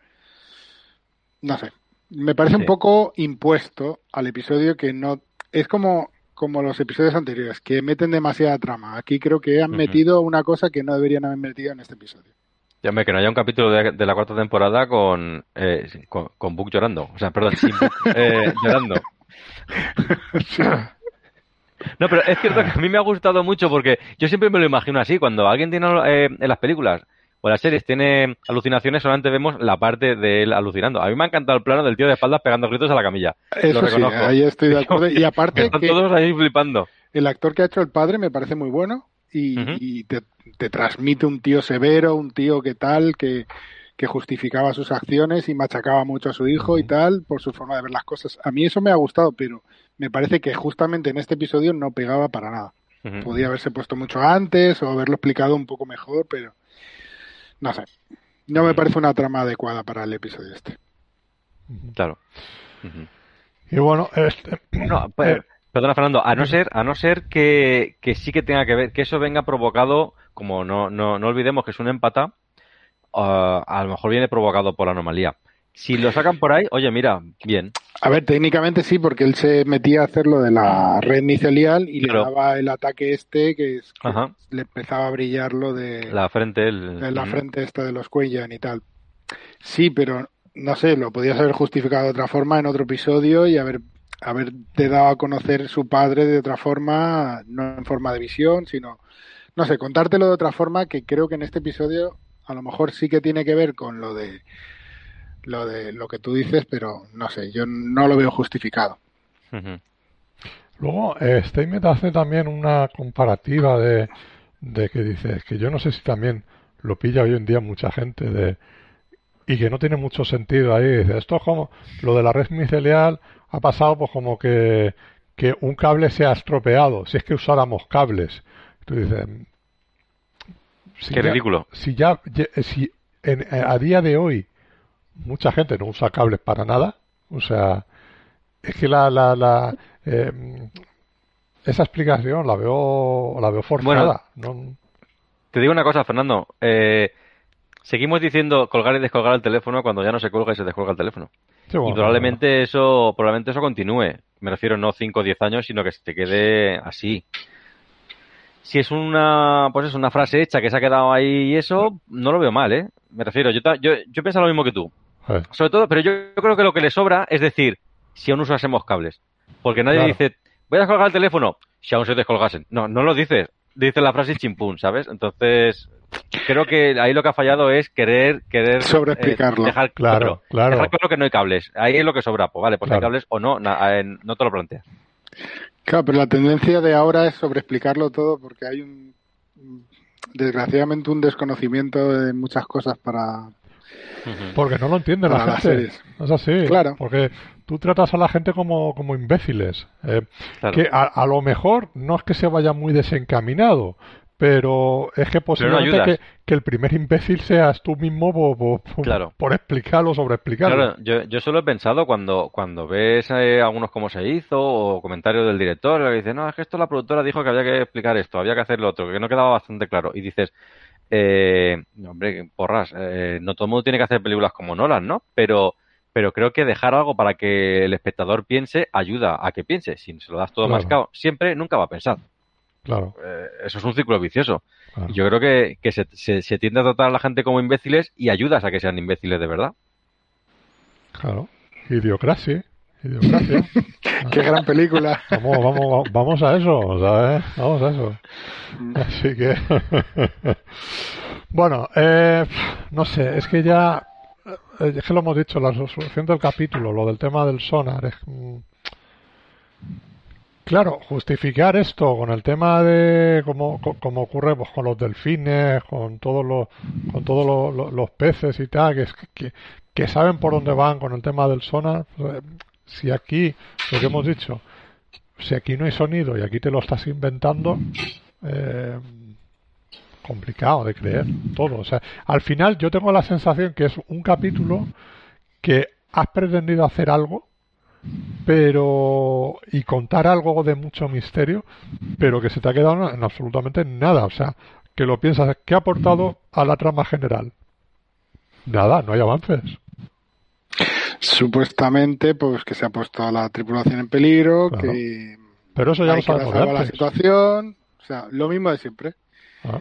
No sé, me parece Sí. un poco impuesto al episodio que no es como como los episodios anteriores que meten demasiada trama. Aquí creo que han metido una cosa que no deberían haber metido en este episodio. Ya me que no haya un capítulo de, de la cuarta temporada con, eh, con, con Book llorando. O sea, perdón, sin Book eh, llorando. No, pero es cierto que a mí me ha gustado mucho porque yo siempre me lo imagino así. Cuando alguien tiene eh, en las películas o las series tiene alucinaciones, solamente vemos la parte de él alucinando. A mí me ha encantado el plano del tío de espaldas pegando gritos a la camilla. Eso Lo sí, reconozco. ahí estoy de acuerdo. Y aparte Están que todos ahí flipando. el actor que ha hecho el padre me parece muy bueno y, y te, te transmite un tío severo, un tío que tal, que, que justificaba sus acciones y machacaba mucho a su hijo y tal por su forma de ver las cosas. A mí eso me ha gustado, pero me parece que justamente en este episodio no pegaba para nada. Podía haberse puesto mucho antes o haberlo explicado un poco mejor, pero no sé. No me parece una trama adecuada para el episodio este. Claro. Y bueno, este, No, pe- Eh. Perdona Fernando, a no ser, a no ser que, que sí que tenga que ver, que eso venga provocado, como no, no, no olvidemos que es un empata, ah, a lo mejor viene provocado por la anomalía. Si lo sacan por ahí, oye, mira, bien. A ver, técnicamente sí, porque él se metía a hacer lo de la red micelial y Claro. le daba el ataque este que, es, que le empezaba a brillar lo de La frente, el, de la frente esta de los Queyan y tal. Sí, pero no sé, lo podías haber justificado de otra forma en otro episodio y haber haberte dado a conocer su padre de otra forma, no en forma de visión, sino no sé, contártelo de otra forma que creo que en este episodio a lo mejor sí que tiene que ver con lo de lo de lo que tú dices, pero no sé, yo no lo veo justificado. Luego, eh, Steinmetz hace también una comparativa de, de que dice, que yo no sé si también lo pilla hoy en día mucha gente de y que no tiene mucho sentido ahí. Dice, esto es como lo de la red micelial ha pasado pues como que, que un cable se ha estropeado, si es que usáramos cables. Tú dices, si Qué ya- ridículo. si ya ye- si en- a día de hoy mucha gente no usa cables para nada, o sea, es que la, la, la eh, esa explicación la veo la veo forzada. no, Te digo una cosa, Fernando. eh, seguimos diciendo colgar y descolgar el teléfono cuando ya no se cuelga y se descuelga el teléfono. Sí, bueno, Y probablemente eso, probablemente eso continúe. Me refiero no 5 o 10 años, sino que se te quede así. Si es una, pues es una frase hecha que se ha quedado ahí y eso, no lo veo mal, ¿eh? Me refiero, yo, yo, yo pienso lo mismo que tú. Sobre todo, pero yo, yo creo que lo que le sobra es decir, si aún usásemos cables. Porque nadie Claro. dice, voy a descolgar el teléfono, si aún se descolgasen. No, no lo dices. Dice la frase chimpún, ¿sabes? Entonces, creo que ahí lo que ha fallado es querer, querer Sobreexplicarlo. eh, dejar Claro, claro, claro. dejar claro que no hay cables. Ahí es lo que sobra. Pues vale, pues hay Claro. cables o no, na- eh, no te lo planteas. Claro, pero la tendencia de ahora es sobreexplicarlo todo porque hay un desgraciadamente un desconocimiento de muchas cosas para porque no lo entiende la para gente. series. Es así. Claro. Porque tú tratas a la gente como, como imbéciles. eh, Claro. Que a, a lo mejor no es que se vaya muy desencaminado, pero es que posiblemente que, que el primer imbécil seas tú mismo por- Claro. por explicarlo, sobre explicarlo. Claro, yo, yo solo he pensado cuando, cuando ves eh, algunos cómo se hizo o comentarios del director que dice, no, es que esto la productora dijo que había que explicar esto, había que hacer lo otro, que no quedaba bastante claro. Y dices, eh, hombre, porras, eh, no todo el mundo tiene que hacer películas como Nolan, ¿no? Pero, pero creo que dejar algo para que el espectador piense ayuda a que piense. Si se lo das todo Claro. mascado, siempre nunca va a pensar. Claro, Eh, eso es un círculo vicioso. claro. Y yo creo que, que se, se, se tiende a tratar a la gente como imbéciles y ayudas a que sean imbéciles de verdad. claro. Idiocracia. Idiocracia. Qué gran película. Vamos, vamos, vamos a eso, ¿sabes? Vamos a eso. Así que. bueno, eh, no sé, es que ya. Eh, Es que lo hemos dicho, la resolución del capítulo, lo del tema del sonar. Es, mm, claro, justificar esto con el tema de. Como, co- como ocurre pues, con los delfines, con todos los, con todos los, los- peces y tal, que, que, que, saben por dónde van con el tema del sonar. eh, Si aquí, lo que hemos dicho, si aquí no hay sonido y aquí te lo estás inventando, eh, complicado de creer todo. O sea, al final yo tengo la sensación que es un capítulo que has pretendido hacer algo, pero y contar algo de mucho misterio, pero que se te ha quedado en absolutamente nada. O sea, que lo piensas, ¿qué ha aportado a la trama general? Nada, no hay avances. Supuestamente, pues que se ha puesto a la tripulación en peligro, Claro. que Pero eso ya hay lo sabemos la situación, o sea, lo mismo de siempre. Ah.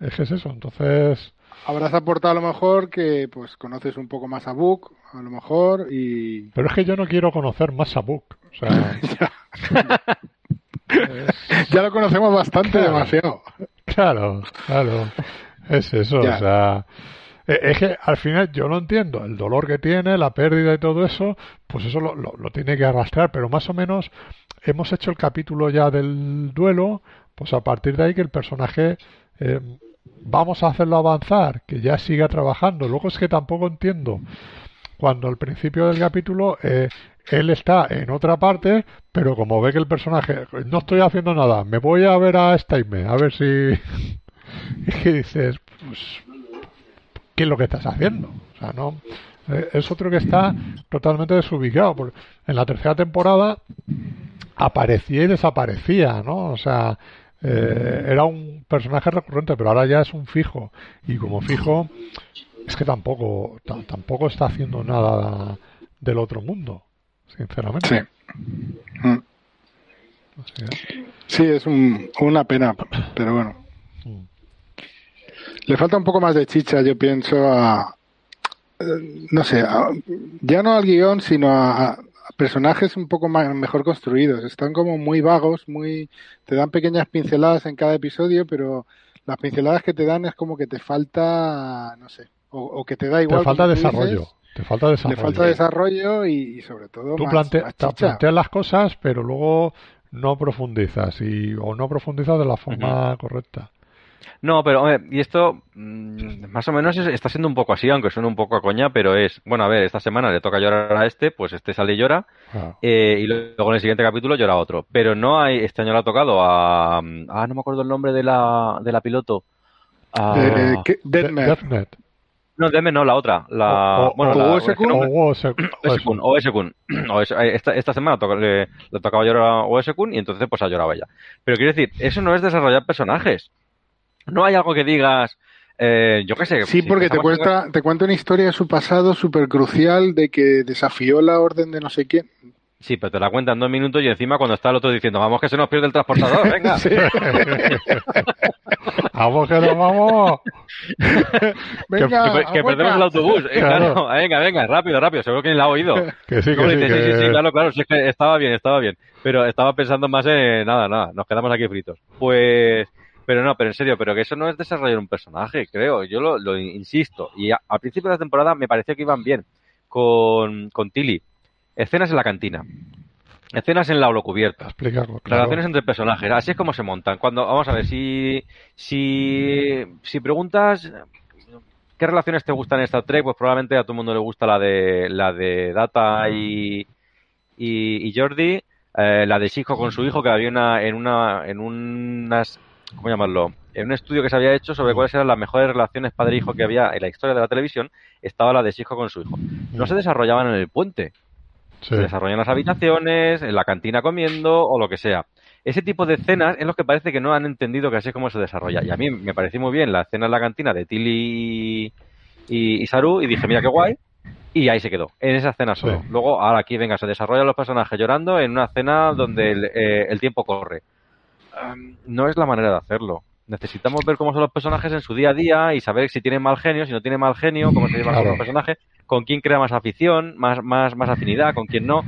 Es que es eso, entonces... Habrás aportado a lo mejor que pues conoces un poco más a Book, a lo mejor, y Pero es que yo no quiero conocer más a Book. O sea, es- ya lo conocemos bastante Claro. demasiado. claro, claro. Es eso, Ya. o sea. eh, Es que al final yo lo entiendo, el dolor que tiene, la pérdida y todo eso, pues eso lo, lo- lo tiene que arrastrar, pero más o menos hemos hecho el capítulo ya del duelo, pues a partir de ahí que el personaje eh, vamos a hacerlo avanzar, que ya siga trabajando. Luego es que tampoco entiendo cuando al principio del capítulo eh, él está en otra parte, pero como ve que el personaje no estoy haciendo nada, me voy a ver a Staime, a ver si y dices, pues, ¿qué es lo que estás haciendo? O sea, no eh, es otro que está totalmente desubicado. en la tercera temporada aparecía y desaparecía, ¿no? O sea, eh, era un personaje recurrente, pero ahora ya es un fijo. Y como fijo, es que tampoco, ta- tampoco está haciendo nada del otro mundo, sinceramente. Sí. Mm. Así es. Sí, es un- una pena, pero bueno. Mm. Le falta un poco más de chicha, yo pienso, a. eh, No sé, ya no al guion, sino a personajes un poco más, mejor construidos. Están como muy vagos, muy. Te dan pequeñas pinceladas en cada episodio, pero las pinceladas que te dan es como que te falta. No sé. O, o que te da igual. Te falta dices, desarrollo. Te falta desarrollo. falta desarrollo y, y sobre todo Tú más, plante- más te chicha. planteas las cosas, pero luego no profundizas y o no profundizas de la forma correcta. No, pero hombre, y esto mm, más o menos es- está siendo un poco así, aunque suene un poco a coña, pero es, bueno, a ver, esta semana le toca llorar a este, pues este sale y llora, Claro. eh, y luego en el siguiente capítulo llora otro. Pero no hay, este año le ha tocado a, ah, no me acuerdo el nombre de la, de la piloto. A- Eh, ¿qué- De-. Deathnet. no, Deme no, la otra, la, O- o- bueno, o OS-kun, OS-kun. OS- eh, esta, esta semana le tocaba llorar a OS-kun y entonces pues ha llorado ella. Pero quiero decir, eso no es desarrollar personajes. No hay algo que digas, eh, yo qué sé. Sí, si porque te cuenta, te cuenta una historia de su pasado súper crucial de que desafió la orden de no sé quién. Sí, pero te la cuenta en dos minutos y encima cuando está el otro diciendo, vamos que se nos pierde el transportador, venga. Sí. Vamos que nos vamos. Venga, que- que perdemos el autobús. Eh, Claro. claro. venga, venga, rápido, rápido, seguro que ni la ha oído. Que sí, que sí, dice, que- sí, sí, claro, claro, sí, es que estaba bien, estaba bien. Pero estaba pensando más en nada, nada, nos quedamos aquí fritos. Pues, pero no, pero en serio, pero que eso no es desarrollar un personaje, creo. Yo lo, lo insisto. Y a- al principio de la temporada me pareció que iban bien con, con Tilly. Escenas en la cantina. Escenas en la holocubierta. Explica, claro. Relaciones entre personajes, así es como se montan. Cuando, vamos a ver, si, si, si preguntas qué relaciones te gustan en Star Trek, pues probablemente a todo el mundo le gusta la de, la de Data y, y, y Jordi, eh, la de Chico con su hijo, que había una, en una, en unas, ¿cómo llamarlo? En un estudio que se había hecho sobre cuáles eran las mejores relaciones padre-hijo que había en la historia de la televisión, estaba la de Chico con su hijo. No se desarrollaban en el puente, Sí. se desarrollan en las habitaciones, en la cantina comiendo o lo que sea. Ese tipo de escenas es lo que parece que no han entendido que así es como se desarrolla. Y a mí me pareció muy bien la escena en la cantina de Tilly y, y, y Saru y dije, mira qué guay. Y ahí se quedó, en esa escena solo. Sí. Luego, ahora aquí, venga, se desarrollan los personajes llorando en una escena donde el, eh, el tiempo corre. No es la manera de hacerlo. Necesitamos ver cómo son los personajes en su día a día y saber si tienen mal genio, si no tienen mal genio, cómo se llevan Claro. con los personajes, con quién crea más afición, más, más, más afinidad, con quién no.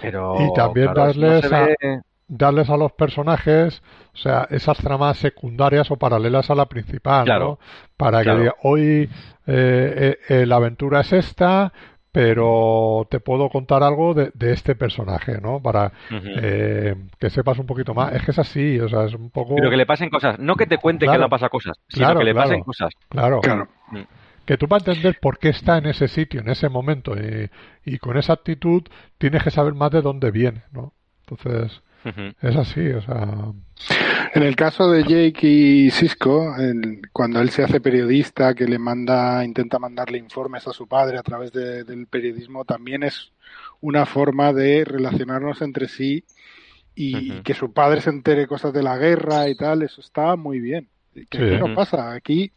Pero Y también claro, eso no darles a- ve- darles a los personajes, o sea, esas tramas secundarias o paralelas a la principal, Claro. ¿no? Para Claro. que diga, hoy eh, eh, eh, la aventura es esta, pero te puedo contar algo de, de este personaje, ¿no? Para eh, que sepas un poquito más. Es que es así, o sea, es un poco... Pero que le pasen cosas. No que te cuente Claro. que le pasa cosas, sino Claro, que le claro. pasen cosas. Claro, Claro. que tú para entender por qué está en ese sitio, en ese momento, y, y con esa actitud tienes que saber más de dónde viene, ¿no? Entonces, es así, o sea... En el caso de Jake y Cisco, el- cuando él se hace periodista, que le manda, intenta mandarle informes a su padre a través de- del periodismo, también es una forma de relacionarnos entre sí y que su padre se entere cosas de la guerra y tal, eso está muy bien. Que Sí. pasa, aquí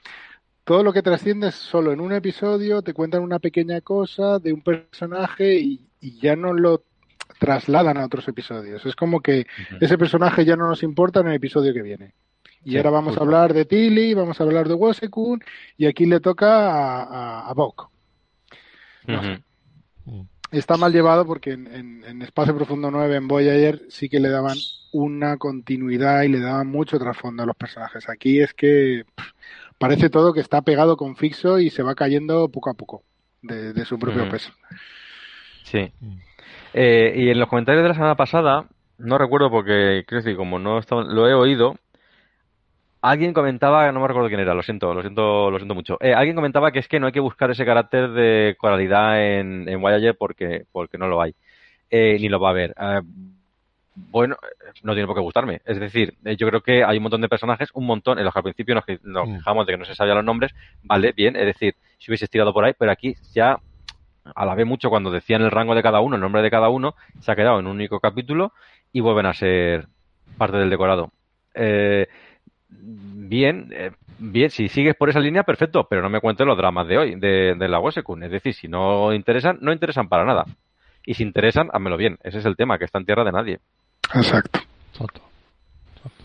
todo lo que trasciende es solo en un episodio, te cuentan una pequeña cosa de un personaje y, y ya no lo trasladan a otros episodios. Es como que ese personaje ya no nos importa en el episodio que viene. Y Sí, ahora vamos justo. a hablar de Tilly, vamos a hablar de Wosekun y aquí le toca a, a, a Bok. No sé. Ujú. Está mal llevado porque en, en- en Espacio Profundo 9, en Voyager, sí que le daban una continuidad y le daban mucho trasfondo a los personajes. Aquí es que pff, parece todo que está pegado con fixo y se va cayendo poco a poco de, de su propio peso. Sí. Eh, y en los comentarios de la semana pasada, no recuerdo porque, quiero decir, como no estaba- lo he oído, alguien comentaba, no me recuerdo quién era, lo siento, lo siento, lo siento mucho. Eh, alguien comentaba que es que no hay que buscar ese carácter de coralidad en, en Voyager porque, porque no lo hay. Eh, ni lo va a haber. Eh, bueno, no tiene por qué gustarme. Es decir, eh, yo creo que hay un montón de personajes, un montón, en los que al principio nos, que- nos Mm. quejamos de que no se sabían los nombres, vale, bien, es decir, si hubiese estirado por ahí, pero aquí ya alabé mucho cuando decían el rango de cada uno, el nombre de cada uno, se ha quedado en un único capítulo y vuelven a ser parte del decorado. Eh, bien, eh, bien, si sigues por esa línea, perfecto, pero no me cuentes los dramas de hoy, de, de la Wesekun. Es decir, si no interesan, no interesan para nada. Y si interesan, házmelo bien. Ese es el tema, que está en tierra de nadie. Exacto. Exacto. Exacto.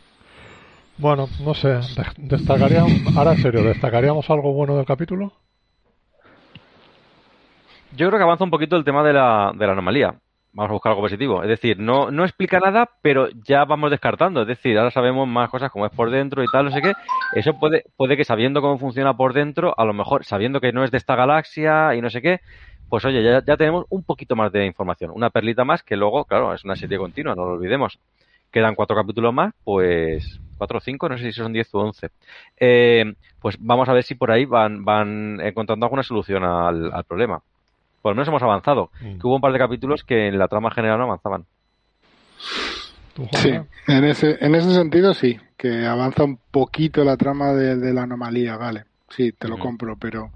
Bueno, no sé, de- destacaríamos, ahora en serio, ¿destacaríamos algo bueno del capítulo? Yo creo que avanza un poquito el tema de la, de la anomalía. Vamos a buscar algo positivo. Es decir, no, explica nada, pero ya vamos descartando. Es decir, ahora sabemos más cosas como es por dentro y tal, no sé qué. Eso puede, puede que sabiendo cómo funciona por dentro, a lo mejor sabiendo que no es de esta galaxia y no sé qué, pues oye, ya, tenemos un poquito más de información. Una perlita más que luego, claro, es una serie continua, no lo olvidemos. Quedan cuatro capítulos más, pues cuatro o cinco, no sé si son diez o once. Eh, pues vamos a ver si por ahí van, van encontrando alguna solución al problema. Por lo menos hemos avanzado. Mm. Que hubo un par de capítulos que en la trama general no avanzaban. ¿Tú, Sí, en ese, en ese sentido sí, que avanza un poquito la trama de, de la anomalía, vale. Sí, te lo Ujú. compro, pero,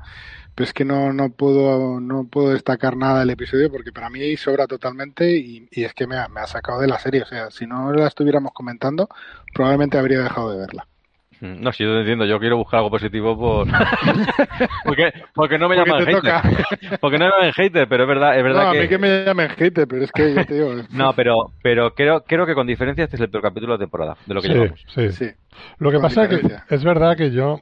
pero es que no, no puedo, no puedo destacar nada del episodio porque para mí sobra totalmente y, y es que me ha, me ha sacado de la serie. O sea, si no la estuviéramos comentando, probablemente habría dejado de verla. Mm, No, si yo te entiendo, yo quiero buscar algo positivo por... porque, porque no me Porque llaman hater. porque no me llaman hater, pero es verdad, es verdad No, a que... mí que me llamen hater, pero es que yo te digo, No, pero, pero creo, creo que con diferencia este es el peor capítulo de la temporada, de lo que Sí, llevamos. sí. sí. Lo que Con pasa es que es verdad que yo,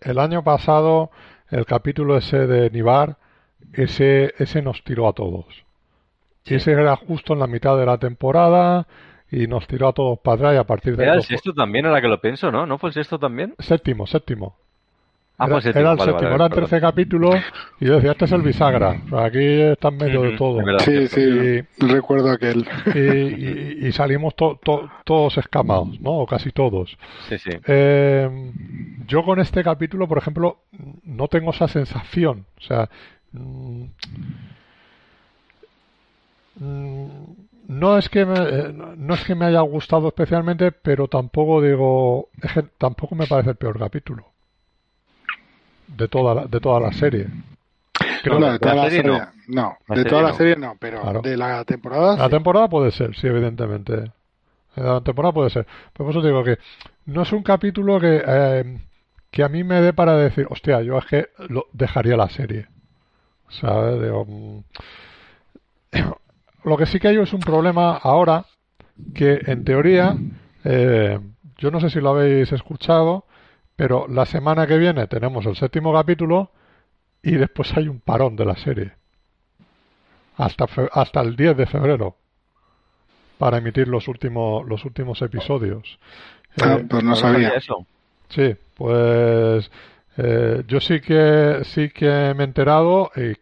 el año pasado, el capítulo ese de Nibar, ese, ese nos tiró a todos. Y ese era justo en la mitad de la temporada y nos tiró a todos para atrás y a partir de Era el lo fue- sexto también, ahora que lo pienso, ¿no? ¿No fue el sexto también? Séptimo, séptimo. Ah, era, fue el séptimo, era el vale, séptimo, vale, eran perdón. 13 capítulos y yo decía, este es el bisagra. Aquí está en medio de todo. verdad. Sí, sí, Y- recuerdo aquel. Y, y- y salimos to- to- todos escamados, ¿no? O casi todos. Sí, sí. Eh, yo con este capítulo, por ejemplo, no tengo esa sensación. O sea, mm, mm, no es que me, eh, no es que me haya gustado especialmente, pero tampoco digo, es que tampoco me parece el peor capítulo de toda la, de toda la serie. Creo no, de toda la la serie serie, no. no. La de serie toda la no. serie no, pero Claro. de la temporada La sí. temporada puede ser, sí, evidentemente. La temporada puede ser. Pero por eso digo que no es un capítulo que, eh, que a mí me dé para decir, hostia, yo es que lo dejaría la serie. ¿Sabes? Digo, mm. Lo que sí que hay es un problema ahora que en teoría, eh, yo no sé si lo habéis escuchado, pero la semana que viene tenemos el séptimo capítulo y después hay un parón de la serie. Hasta, fe- hasta el 10 de febrero para emitir los últimos los últimos episodios. Ah, Eh, pues no sabía. eso. Sí, pues eh, yo sí que sí que me he enterado y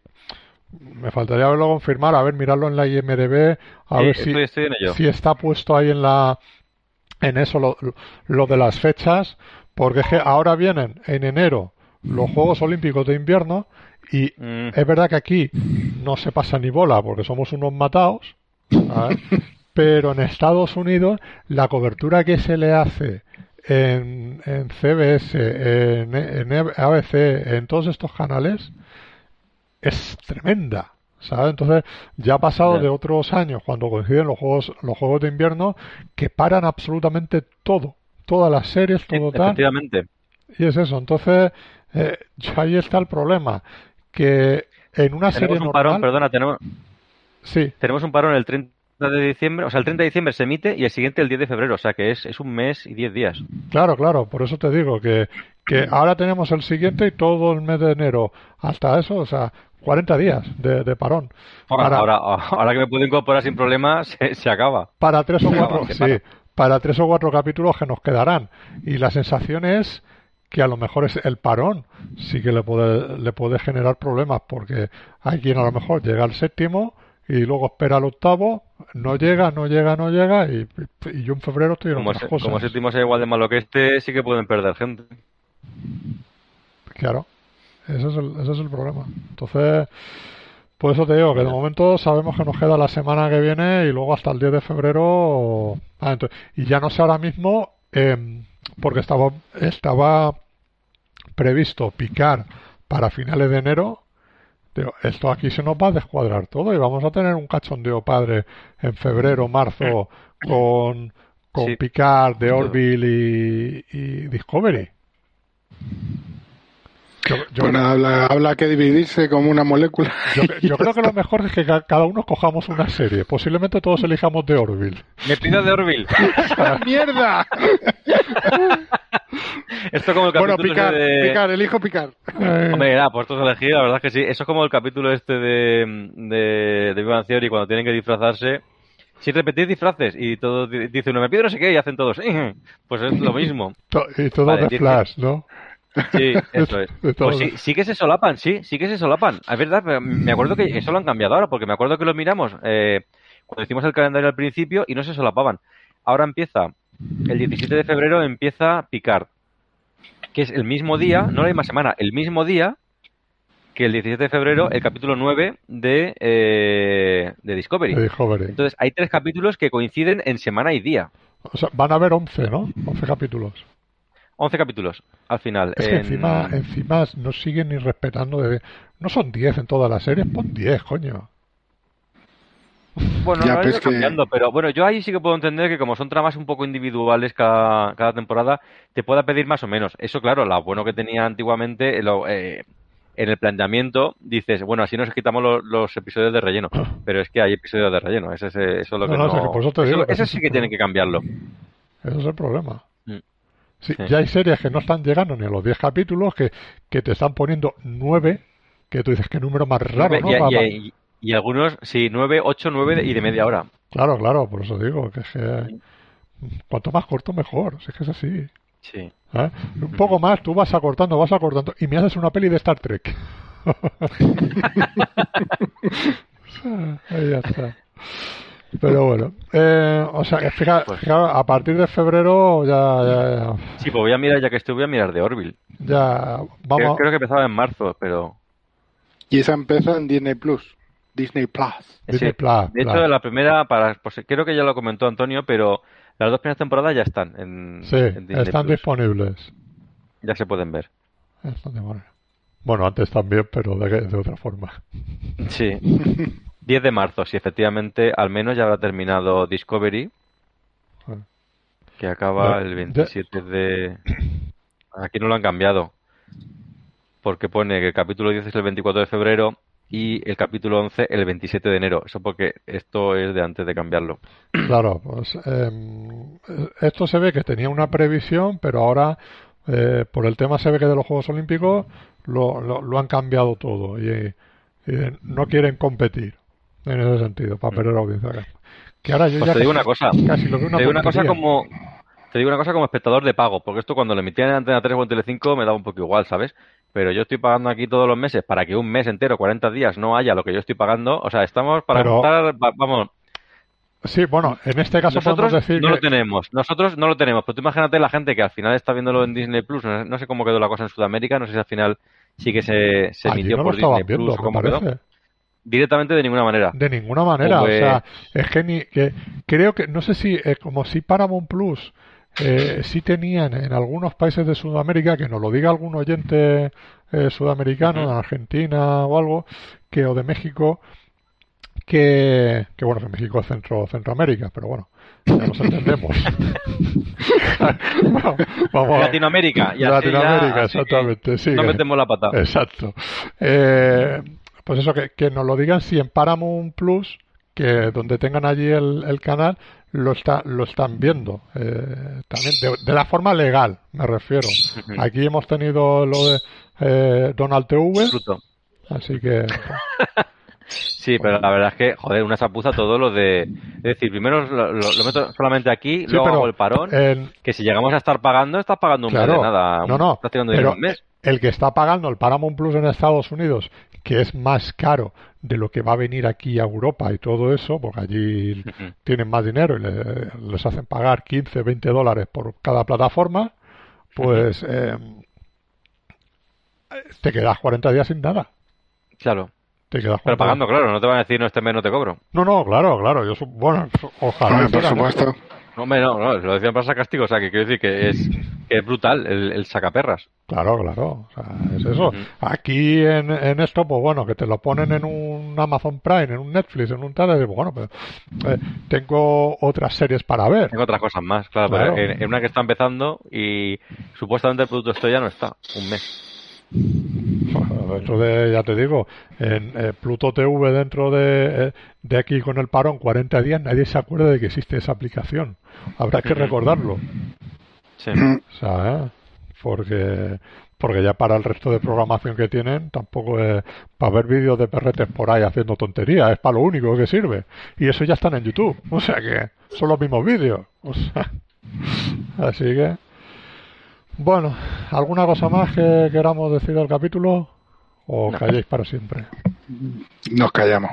me faltaría verlo confirmar, a ver, mirarlo en la IMDb, a Sí, ver si, estoy, estoy en ello. si está puesto ahí en la en eso lo, lo de las fechas, porque es que ahora vienen en enero los Juegos Olímpicos de invierno y Mm, es verdad que aquí no se pasa ni bola porque somos unos matados, ¿sabes? pero en Estados Unidos la cobertura que se le hace en, en CBS, en, en ABC, en todos estos canales es tremenda. ¿sabes? Entonces ya ha pasado de otros años cuando coinciden los juegos los juegos de invierno que paran absolutamente todo, todas las series, sí, todo tal. efectivamente. Y es eso, entonces eh, ahí está el problema, que en una serie Tenemos un parón, normal, perdona, tenemos, sí, tenemos un parón el 30 de diciembre, o sea, el 30 de diciembre se emite y el siguiente el 10 de febrero, o sea que es, es un mes y 10 días. claro, claro, por eso te digo que, que ahora tenemos el siguiente y todo el mes de enero hasta eso, o sea, 40 días de, de parón. Ahora, Para- ahora, ahora que me puedo incorporar sin problema, se, se acaba. para tres o cuatro sí, para. para tres o cuatro capítulos que nos quedarán y la sensación es que a lo mejor es el parón sí que le puede, le puede generar problemas porque hay quien a lo mejor llega al séptimo y luego espera al octavo, no llega, no llega, no llega y, y yo en febrero estoy en Como, otras se- cosas. como séptimo sea igual de malo que este, sí que pueden perder gente. Claro, ese es, el, ese es el problema. Entonces, por eso te digo que de momento sabemos que nos queda la semana que viene y luego hasta el 10 de febrero. Ah, entonces- y ya no sé ahora mismo, em, porque estaba, estaba previsto picar para finales de enero. Digo, esto aquí se nos va a descuadrar todo y vamos a tener un cachondeo padre en febrero, marzo con, con Sí. Picard, The Orville y, y Discovery. Yo, yo- Pues nada, habla, habla que dividirse como una molécula. yo- yo creo que lo mejor es que ca- cada uno cojamos una serie. Posiblemente todos elijamos The Orville. Me pido de Orville. ¡Mierda! Esto como el bueno, capítulo picar, ese de... picar, elijo picar. Eh, Hombre, nada, pues esto es elegir, la verdad es que sí. Eso es como el capítulo este de, de, de Bang Theory cuando tienen que disfrazarse. Si repetís disfraces y todos di- dice uno, me pido no sé qué, y hacen todos, pues es lo mismo. y todo Vale, de dice- Flash, ¿no? Sí, eso es. Pues sí, sí que se solapan, sí, sí que se solapan. Es verdad, pero me acuerdo que eso lo han cambiado ahora, porque me acuerdo que lo miramos eh, cuando hicimos el calendario al principio y no se solapaban. Ahora empieza, el 17 de febrero empieza Picard, que es el mismo día, no la misma semana, el mismo día que el 17 de febrero el capítulo 9 de, eh, de Discovery. Discovery. Entonces, hay tres capítulos que coinciden en semana y día. O sea, van a haber 11, ¿no? 11 capítulos. 11 capítulos al final. Es que En- encima, encima no siguen ni respetando. De... No son 10 en todas las series, pon 10, coño. Bueno, Ya, no pues que- cambiando, pero bueno, yo ahí sí que puedo entender que como son tramas un poco individuales cada, cada temporada, te pueda pedir más o menos. Eso, claro, lo bueno que tenía antiguamente, lo, eh, en el planteamiento, dices, bueno, así nos quitamos lo- los, episodios de relleno, pero es que hay episodios de relleno, ese es, eh, eso es lo que No, no... no, es que por eso te digo que eso sí es que el tienen que cambiarlo. Ese es el problema. Mm. Sí, Sí. Ya hay series que no están llegando ni a los 10 capítulos, que, que te están poniendo 9, que tú dices, qué número más raro, ¿no? y, Va- y- va- y- y algunos, sí, 9, 8, 9 y de media hora. Claro, claro, por eso digo, que es que cuanto más corto mejor, si es que es así. Sí. ¿eh? Un poco más, tú vas acortando, vas acortando, y me haces una peli de Star Trek. Ahí ya está. Pero bueno, eh, o sea, que fija- Pues- fijaos, a partir de febrero ya, ya, Sí, pues voy a mirar, ya que estoy, voy a mirar de Orville. ya vamos. creo que empezaba en marzo, pero... Y esa empieza en Disney Plus. Disney Plus. Disney Sí. Plus, De hecho, Plus. la primera, para, pues, creo que ya lo comentó Antonio, pero las dos primeras temporadas ya están en, Sí, en Disney están Plus. disponibles. Ya se pueden ver. Están disponibles. Bueno, antes también, pero de, de otra forma. Sí. 10 de marzo, sí, efectivamente, al menos ya habrá terminado Discovery, que acaba el 27 de... Aquí no lo han cambiado, porque pone que el capítulo 10 es el 24 de febrero y el capítulo 11 el 27 de enero. Eso porque esto es de antes de cambiarlo. Claro, pues em, esto se ve que tenía una previsión, pero ahora eh, por el tema se ve que de los Juegos Olímpicos lo, lo, lo han cambiado todo y, y no quieren competir en ese sentido para perder audiencia. Que ahora yo Pues ya te digo casi- una cosa. casi lo veo una te digo una cosa como te digo una cosa como espectador de pago, porque esto cuando lo emitían en Antena 3 o en Telecinco me daba un poco igual, ¿sabes? Pero yo estoy pagando aquí todos los meses para que un mes entero, 40 días, no haya lo que yo estoy pagando. O sea, estamos para Pero- vamos, Sí, bueno, en este caso nosotros podemos decir no que lo tenemos, nosotros no lo tenemos, pero tú imagínate la gente que al final está viéndolo en Disney Plus, no, sé cómo quedó la cosa en Sudamérica, no sé si al final sí que se, se emitió no por Disney viendo, Plus o cómo quedó. Directamente de ninguna manera. De ninguna manera, Pues- o sea, es que ni que creo que no sé si eh, como si Paramount Plus eh, sí tenían en algunos países de Sudamérica que nos lo diga algún oyente eh, sudamericano de Argentina o algo que o de México que que bueno que México es centro Centroamérica, pero bueno ya nos entendemos. Bueno, vamos Latinoamérica, Latinoamérica, ya, que exactamente, sí. No metemos la pata. Exacto. Eh, pues eso, que, que nos lo digan si en Paramount Plus, que donde tengan allí el, el canal, lo, está, lo están viendo. Eh, también de, de la forma legal, me refiero. Aquí hemos tenido lo de eh, Donald TV, así que Sí, pero la verdad es que, joder, una chapuza todo lo de decir, primero lo, lo- lo meto solamente aquí, Sí, luego pero hago el parón. que si llegamos a estar pagando, estás pagando un mes Claro. de nada. No, no, Estás tirando dinero pero un mes. el que está pagando el Paramount Plus en Estados Unidos, que es más caro de lo que va a venir aquí a Europa y todo eso, porque allí tienen más dinero y le- les hacen pagar 15, 20 dólares por cada plataforma, pues eh, te quedas 40 días sin nada. Claro. Te quedas Pero 40 pagando, claro, no te van a decir no este mes no te cobro. No, no, claro, claro. Yo, bueno, ojalá. Por supuesto. No, hombre, no, no, lo decían para castigo, o sea, que quiero decir que es, que es brutal el, el sacaperras. Claro, claro. O sea, es eso. Aquí en, en esto, pues bueno, que te lo ponen en un Amazon Prime, en un Netflix, en un tal, bueno, pues eh, tengo otras series para ver. Tengo otras cosas más, claro, Claro. pero en, en una que está empezando y supuestamente el producto esto ya no está, un mes. Dentro de, ya te digo, en eh, Pluto TV dentro de, eh, de aquí con el parón 40 días, nadie se acuerda de que existe esa aplicación. Habrá que recordarlo. Sí. O sea, ¿eh? porque porque ya para el resto de programación que tienen tampoco es para ver vídeos de perretes por ahí haciendo tonterías, es para lo único que sirve. Y eso ya están en YouTube, o sea que son los mismos vídeos. O sea, así que bueno, ¿alguna cosa más que queramos decir del capítulo? ¿O No. calléis para siempre? Nos callamos.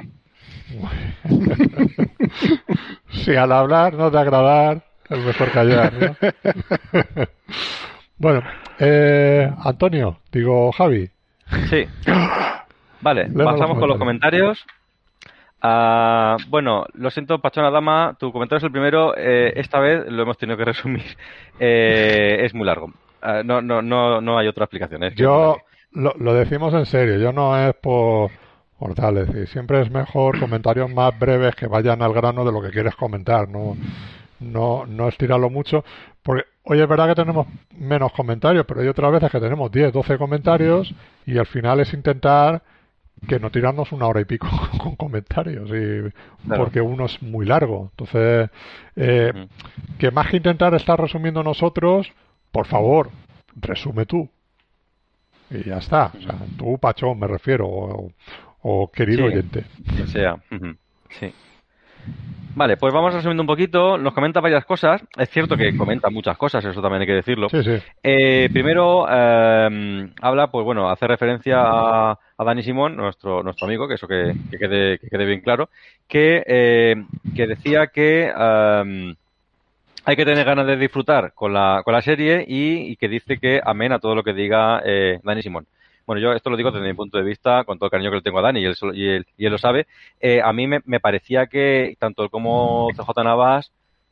Si al hablar no te agradar, es mejor callar, ¿no? bueno, eh, Antonio, digo Javi, Sí. Vale, los pasamos con los comentarios. Ah, bueno, lo siento, Pachona Dama, tu comentario es el primero. eh, esta vez lo hemos tenido que resumir. Eh, es muy largo. Ah, no, no, no, no hay otra explicación. es que es muy Yo. Lo, lo decimos en serio, yo no es por, por tal, es decir, siempre es mejor comentarios más breves que vayan al grano de lo que quieres comentar, no, no, no estirarlo mucho, porque hoy es verdad que tenemos menos comentarios, pero hay otras veces que tenemos 10, 12 comentarios y al final es intentar que no tirarnos una hora y pico con comentarios, y, Claro. porque uno es muy largo. Entonces, eh, que más que intentar estar resumiendo nosotros, por favor, resume tú. Y ya está. O sea, tú, Pachón, me refiero, o, o querido Sí. oyente. que sea. Sí. Vale, pues vamos resumiendo un poquito. Nos comenta varias cosas. Es cierto que comenta muchas cosas, eso también hay que decirlo. Sí, sí. Eh, primero eh, habla, pues bueno, hace referencia a, a Dani Simón, nuestro nuestro amigo, que eso que, que quede que quede bien claro, que eh, que decía que eh, hay que tener ganas de disfrutar con la con la serie y, y que dice que amén a todo lo que diga eh, Dani Simón. Bueno, yo esto lo digo desde mi punto de vista, con todo el cariño que le tengo a Dani y él, y él, y él lo sabe. Eh, a mí me, me parecía que tanto él como CJ Navas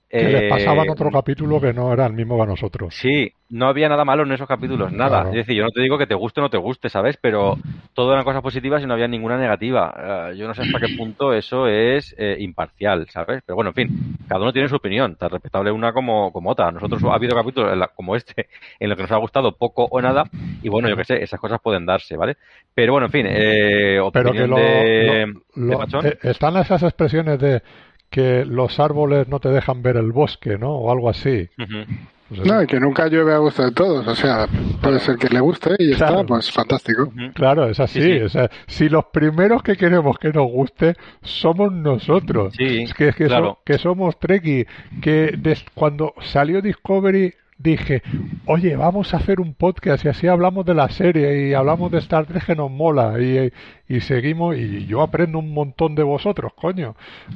Que les eh, pasaba en otro capítulo que no era el mismo que a nosotros. Sí, no había nada malo en esos capítulos, nada. Claro. Es decir, yo no te digo que te guste o no te guste, ¿sabes? Pero todo eran cosas positivas y no había ninguna negativa. Eh, yo no sé hasta qué punto eso es eh, imparcial, ¿sabes? Pero bueno, en fin, cada uno tiene su opinión, tan respetable una como, como otra. Nosotros ha habido capítulos en la- como este en los que nos ha gustado poco o nada y bueno, yo qué sé, esas cosas pueden darse, ¿vale? Pero bueno, en fin, eh, Pero que opinión lo, de, lo- de lo- están esas expresiones de que los árboles no te dejan ver el bosque, ¿no? O algo así. Pues. No, y que nunca llueve a gusto de todos. O sea, puede ser que le guste y Claro. está, pues fantástico. Claro, es así. Sí, sí. O sea, si los primeros que queremos que nos guste somos nosotros. Sí, es que, es que, so- claro. que somos Treki. Que des- cuando salió Discovery dije, oye, vamos a hacer un podcast y así hablamos de la serie y hablamos de Star Trek que nos mola y, y seguimos y yo aprendo un montón de vosotros, coño.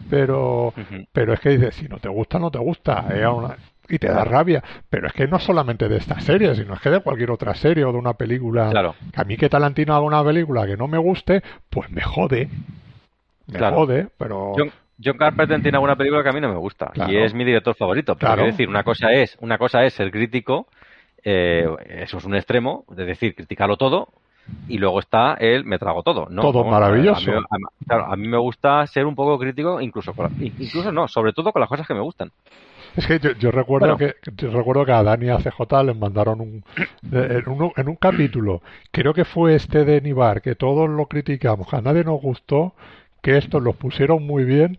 Pero, pero es que dices, si no te gusta, no te gusta. una- y te da rabia. Pero es que no solamente de esta serie, sino es que de cualquier otra serie o de una película. Claro. Que a mí que Talantino haga una película que no me guste, pues me jode. Me Claro. jode, pero... John Carpenter tiene alguna película que a mí no me gusta Claro. y es mi director favorito. Pero Claro. quiero decir, una cosa es, una cosa es ser crítico, eh, eso es un extremo, es decir, criticarlo todo, y luego está el me trago todo. No, Todo no, maravilloso. A mí, a mí- claro, a mí me gusta ser un poco crítico, incluso, con incluso no, sobre todo con las cosas que me gustan. Es que yo, yo recuerdo Bueno. que yo recuerdo que a Dani y a CJ les mandaron un en, un en un capítulo, creo que fue este de Nibar, que todos lo criticamos, a nadie nos gustó, que estos los pusieron muy bien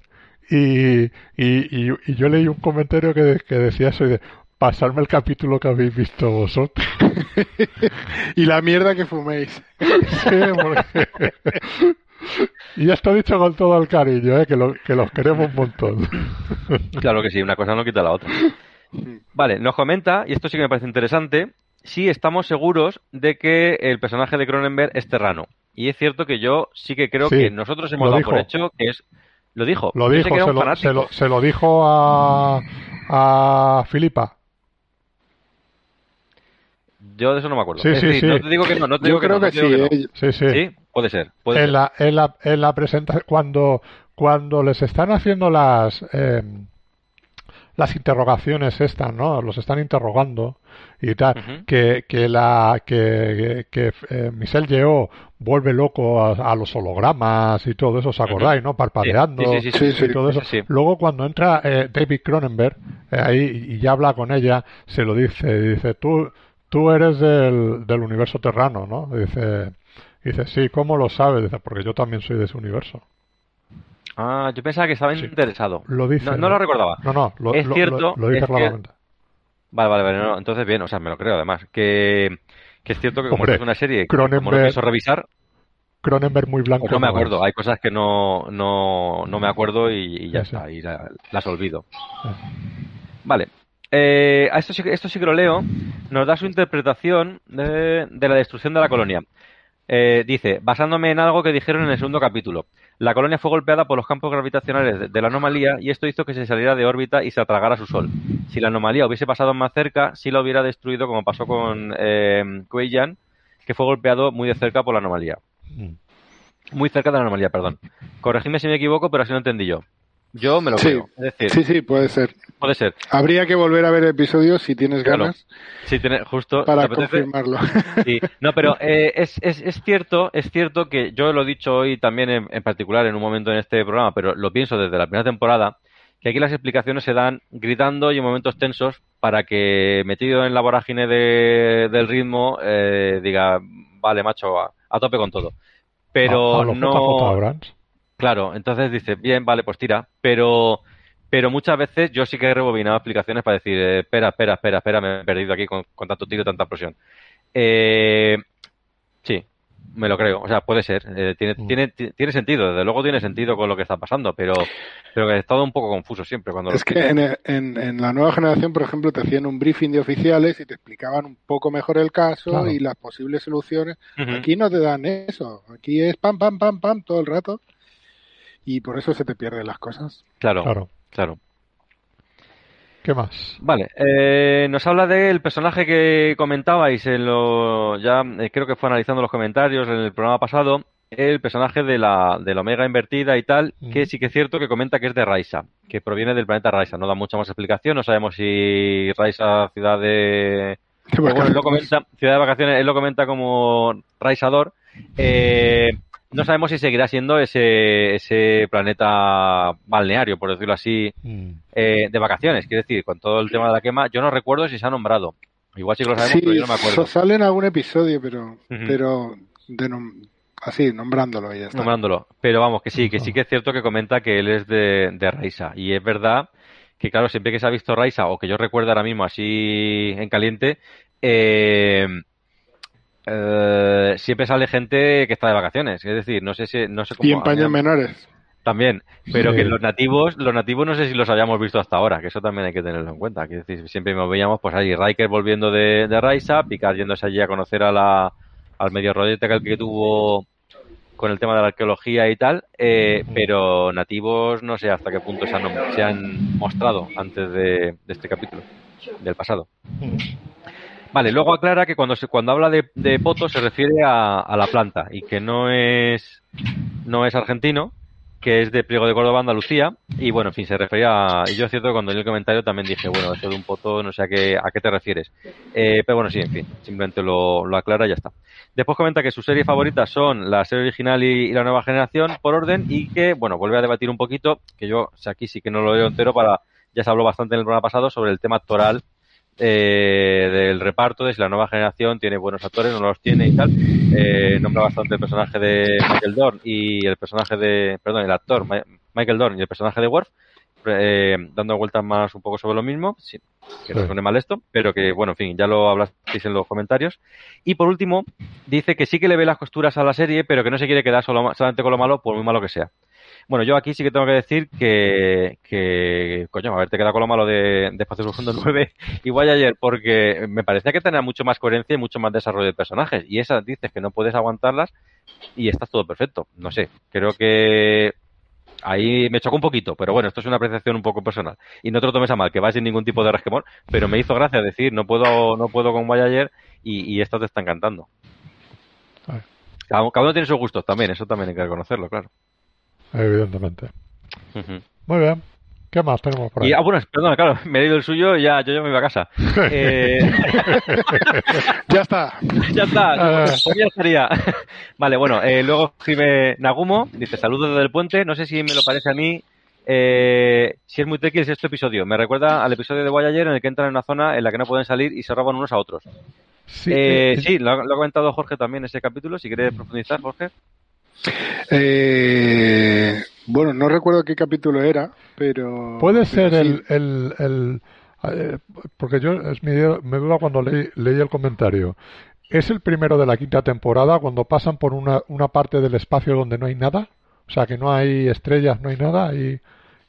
y, y, y, y yo leí un comentario que, que decía eso y de pasarme el capítulo que habéis visto vosotros. Y la mierda que fuméis. Sí, porque- Y esto dicho con todo el cariño, ¿eh? que, lo- que los queremos un montón. Claro que sí, una cosa no quita la otra. Vale, nos comenta, y esto sí que me parece interesante, si estamos seguros de que el personaje de Cronenberg es terrano. Y es cierto que yo sí que creo Sí, que nosotros hemos dado dijo. por hecho que es... Lo dijo. Lo Yo dijo, que se lo, se, lo, se lo dijo a, a Filipa. Yo de eso no me acuerdo. Sí, es sí, decir, sí. no te digo que no, no te Yo digo que creo no, no que te digo sí. que no. eh. Sí, sí. Sí, puede ser. Puede en ser. la, en la, en la presentación, cuando, cuando les están haciendo las, eh, las interrogaciones estas, ¿no? Los están interrogando y tal, que, que la, que, que, eh, Michelle Yeoh vuelve loco a, a los hologramas y todo eso, ¿os acordáis, no? Parpadeando Sí, sí, sí, y todo eso. Luego cuando entra eh, David Cronenberg eh, ahí y ya habla con ella, se lo dice, dice, tú, tú eres del, del universo terrano, ¿no? Dice, dice, sí, ¿cómo lo sabes? Dice, porque yo también soy de ese universo. Ah, yo pensaba que estaba Sí. interesado. Lo. No, no lo recordaba. No, no, lo, Es lo- cierto, lo, dice es que-. Vale, vale, vale. no, entonces bien, o sea, me lo creo además. Que, que es cierto que como Hombre, es una serie, que como no Cronenberg- pienso revisar, Cronenberg muy blanco. pues no me acuerdo. Hay cosas que no, no, no me acuerdo y, y ya Sí, está, y la- las olvido. Sí. Vale. Eh, esto, sí, esto sí que lo leo. Nos da su interpretación de, de la destrucción de la colonia. Eh, dice, basándome en algo que dijeron en el segundo capítulo. La colonia fue golpeada por los campos gravitacionales de, la anomalía y esto hizo que se saliera de órbita y se atragara su sol. Si la anomalía hubiese pasado más cerca, sí la hubiera destruido como pasó con eh, que fue golpeado muy de cerca por la anomalía. Mm. Muy cerca de la anomalía, perdón. Corregidme si me equivoco, pero así lo entendí yo. Yo me lo Sí. creo. Es decir, Sí, sí, puede ser. puede ser. Habría que volver a ver episodios si tienes Claro. ganas Sí, tiene, justo. para confirmarlo. Sí. No, pero eh, es, es, es cierto, es cierto que yo lo he dicho hoy también en, en particular en un momento en este programa, pero lo pienso desde la primera temporada, que aquí las explicaciones se dan gritando y en momentos tensos para que metido en la vorágine de- del ritmo eh, diga, vale, macho, a, a tope con todo. Pero A- a no. Claro, entonces dice, bien, vale, pues tira, pero pero muchas veces yo sí que he rebobinado explicaciones para decir, eh, espera, espera, espera, espera, me he perdido aquí con, con tanto tiro y tanta explosión. Eh, sí, me lo creo, o sea, puede ser, eh, tiene, Mm. tiene, ti- tiene sentido, desde luego tiene sentido con lo que está pasando, pero, pero he estado un poco confuso siempre cuando lo Es que en, en, en la nueva generación, por ejemplo, te hacían un briefing de oficiales y te explicaban un poco mejor el caso Claro. y las posibles soluciones. Aquí no te dan eso. Aquí es pam, pam, pam, pam todo el rato. Y por eso se te pierden las cosas. Claro, claro. Claro. ¿Qué más? Vale, eh, nos habla del personaje que comentabais en lo, ya eh, creo que fue analizando los comentarios en el programa pasado, el personaje de la, de la Omega invertida y tal, que sí que es cierto que comenta que es de Raisa, que proviene del planeta Raisa. No da mucha más explicación, no sabemos si Raisa, ciudad de... Bueno, él lo vacaciones. comenta, ciudad de vacaciones, él lo comenta como Raisador. Eh, no sabemos si seguirá siendo ese, ese planeta balneario, por decirlo así, Mm. eh, de vacaciones. Quiero decir, con todo el tema de la quema, yo no recuerdo si se ha nombrado. Igual sí que lo sabemos, Sí, pero yo no me acuerdo. sale en algún episodio, pero, pero de nom- así, nombrándolo y ya está. Nombrándolo. Pero vamos, que sí, que sí que es cierto que comenta que él es de, de Raisa. Y es verdad que, claro, siempre que se ha visto Raisa, o que yo recuerdo ahora mismo así en caliente, eh, eh, siempre sale gente que está de vacaciones. Es decir, no sé si, no sé cómo. Y en paños menores. También, pero Sí. que los nativos, los nativos no sé si los habíamos visto hasta ahora, que eso también hay que tenerlo en cuenta. Quiero decir, siempre nos veíamos pues ahí, Riker volviendo de, de Raisa, Picard yéndose allí a conocer a la, al medio rollete que, que tuvo con el tema de la arqueología y tal, eh, pero nativos no sé hasta qué punto se han, se han mostrado antes de, de este capítulo, del pasado. Mm. Vale, luego aclara que cuando se, cuando habla de, de poto se refiere a, la planta y que no es no es argentino, que es de Priego de Córdoba, Andalucía, y bueno, en fin, se refería a... Y yo es cierto que cuando leí el comentario también dije, bueno, esto de un poto, no sé a qué, a qué te refieres. Eh, pero bueno, sí, en fin, simplemente lo, lo aclara y ya está. Después comenta que sus series favoritas son la serie original y, la nueva generación, por orden, y que, bueno, vuelve a debatir un poquito, que yo aquí sí que no lo leo entero para... Ya se habló bastante en el programa pasado sobre el tema actoral eh, del reparto, de si la nueva generación tiene buenos actores no los tiene y tal. Eh, nombra bastante el personaje de Michael Dorn y el personaje de, perdón, el actor Michael Dorn y el personaje de Worf. eh, dando vueltas más un poco sobre lo mismo. Sí, que no suene mal esto, pero que, bueno, en fin, ya lo hablasteis en los comentarios. Y por último, dice que sí que le ve las costuras a la serie, pero que no se quiere quedar solo, solamente con lo malo, por muy malo que sea. Bueno, yo aquí sí que tengo que decir que, que coño, haberte quedado con lo malo de, de Espacio Profundo 9 igual ayer, porque me parecía que tenía mucho más coherencia y mucho más desarrollo de personajes. Y esas dices que no puedes aguantarlas y estás todo perfecto. No sé, creo que ahí me chocó un poquito, pero bueno, esto es una apreciación un poco personal. Y no te lo tomes a mal, que va sin ningún tipo de resquemor, pero me hizo gracia decir, no puedo, no puedo con ayer y, y esto te está encantando. Cada uno tiene sus gustos también, eso también hay que reconocerlo, claro. Evidentemente. Muy bien. ¿Qué más tenemos por ahí? Y, ah, bueno, perdona, claro, me he leído el suyo y ya, yo ya me iba a casa. Eh, Ya está. ya está, Eh. pues ya estaría. vale, bueno, eh, luego escribe Nagumo, dice saludos desde el puente, no sé si me lo parece a mí, eh, si es muy tricky el sexto episodio. Me recuerda al episodio de Voyager en el que entran en una zona en la que no pueden salir y se roban unos a otros. Sí, Eh, eh, sí, lo ha, lo ha comentado Jorge también ese capítulo, si quieres profundizar, Jorge. Eh, bueno, no recuerdo qué capítulo era, pero... Puede pero ser sí. el, el, el- eh, porque yo es mi, me duda cuando leí, leí el comentario. ¿Es el primero de la quinta temporada cuando pasan por una, una parte del espacio donde no hay nada? O sea, que no hay estrellas, no hay nada y,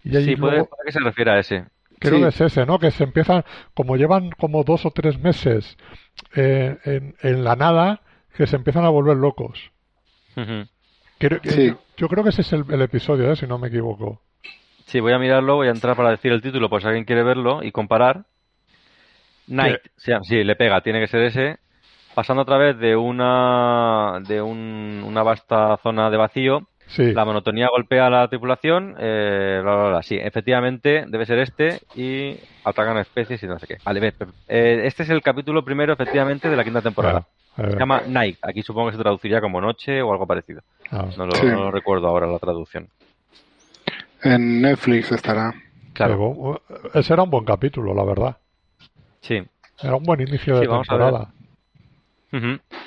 y ahí Sí, puede, luego- puede que se refiere a ese. creo sí. que es ese, ¿no? Que se empiezan, como llevan como dos o tres meses eh, en, en la nada, que se empiezan a volver locos. Creo que- Sí. yo, yo creo que ese es el, el episodio, ¿eh? si no me equivoco. Sí, voy a mirarlo, voy a entrar para decir el título por si alguien quiere verlo y comparar. Night, sí, sí, le pega, tiene que ser ese. Pasando a través de una de un- una vasta zona de vacío, Sí. la monotonía golpea a la tripulación, eh, bla, bla, bla. Sí, efectivamente debe ser este y atacan a especies y no sé qué. Vale, ve, eh, este es el capítulo primero, efectivamente, de la quinta temporada. Eh, Se llama Night, aquí supongo que se traduciría como noche o algo parecido. ah. No lo, Sí. no lo recuerdo ahora la traducción. En Netflix estará. Claro, ese era un buen capítulo, la verdad. sí. Era un buen inicio de Sí, vamos a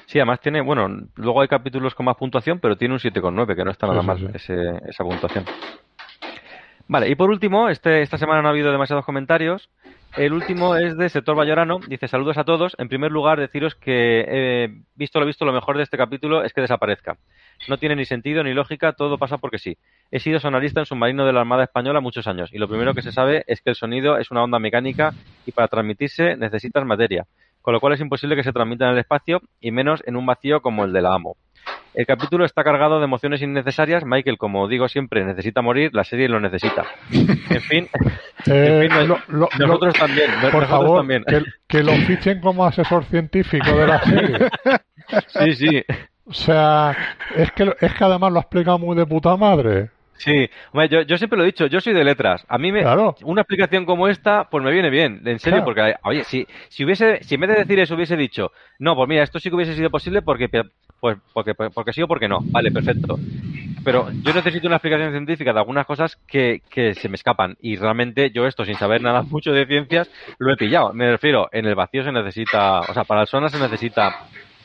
Sí, además tiene, bueno, luego hay capítulos con más puntuación, pero tiene un 7,9, que no está nada sí, mal sí. ese- esa puntuación. Vale, y por último, este, esta semana no ha habido demasiados comentarios. El último es de Sector Bayorano. Dice, saludos a todos. En primer lugar, deciros que, eh, visto lo visto, lo mejor de este capítulo es que desaparezca. No tiene ni sentido ni lógica, todo pasa porque sí. He sido sonarista en submarino de la Armada Española muchos años y lo primero que se sabe es que el sonido es una onda mecánica y para transmitirse necesitas materia, con lo cual es imposible que se transmita en el espacio y menos en un vacío como el de la AMO. El capítulo está cargado de emociones innecesarias. Michael, como digo siempre, necesita morir, la serie lo necesita. En fin, Eh, en fin, no- lo- lo- nosotros también. por nosotros favor, también. que, que lo fichen como asesor científico de la serie. Sí, sí. O sea, es que, es que además lo ha explicado muy de puta madre. Sí, Hombre, yo, yo siempre lo he dicho, yo soy de letras. A mí me, Claro. una explicación como esta, pues me viene bien, en serio, Claro. porque, oye, si, si hubiese, si en vez de decir eso hubiese dicho, no, pues mira, esto sí que hubiese sido posible porque, pues, porque, porque sí o porque no, vale, perfecto. Pero yo necesito una explicación científica de algunas cosas que, que se me escapan y realmente yo esto, sin saber nada mucho de ciencias, lo he pillado. Me refiero, en el vacío se necesita, o sea, para el sonar se necesita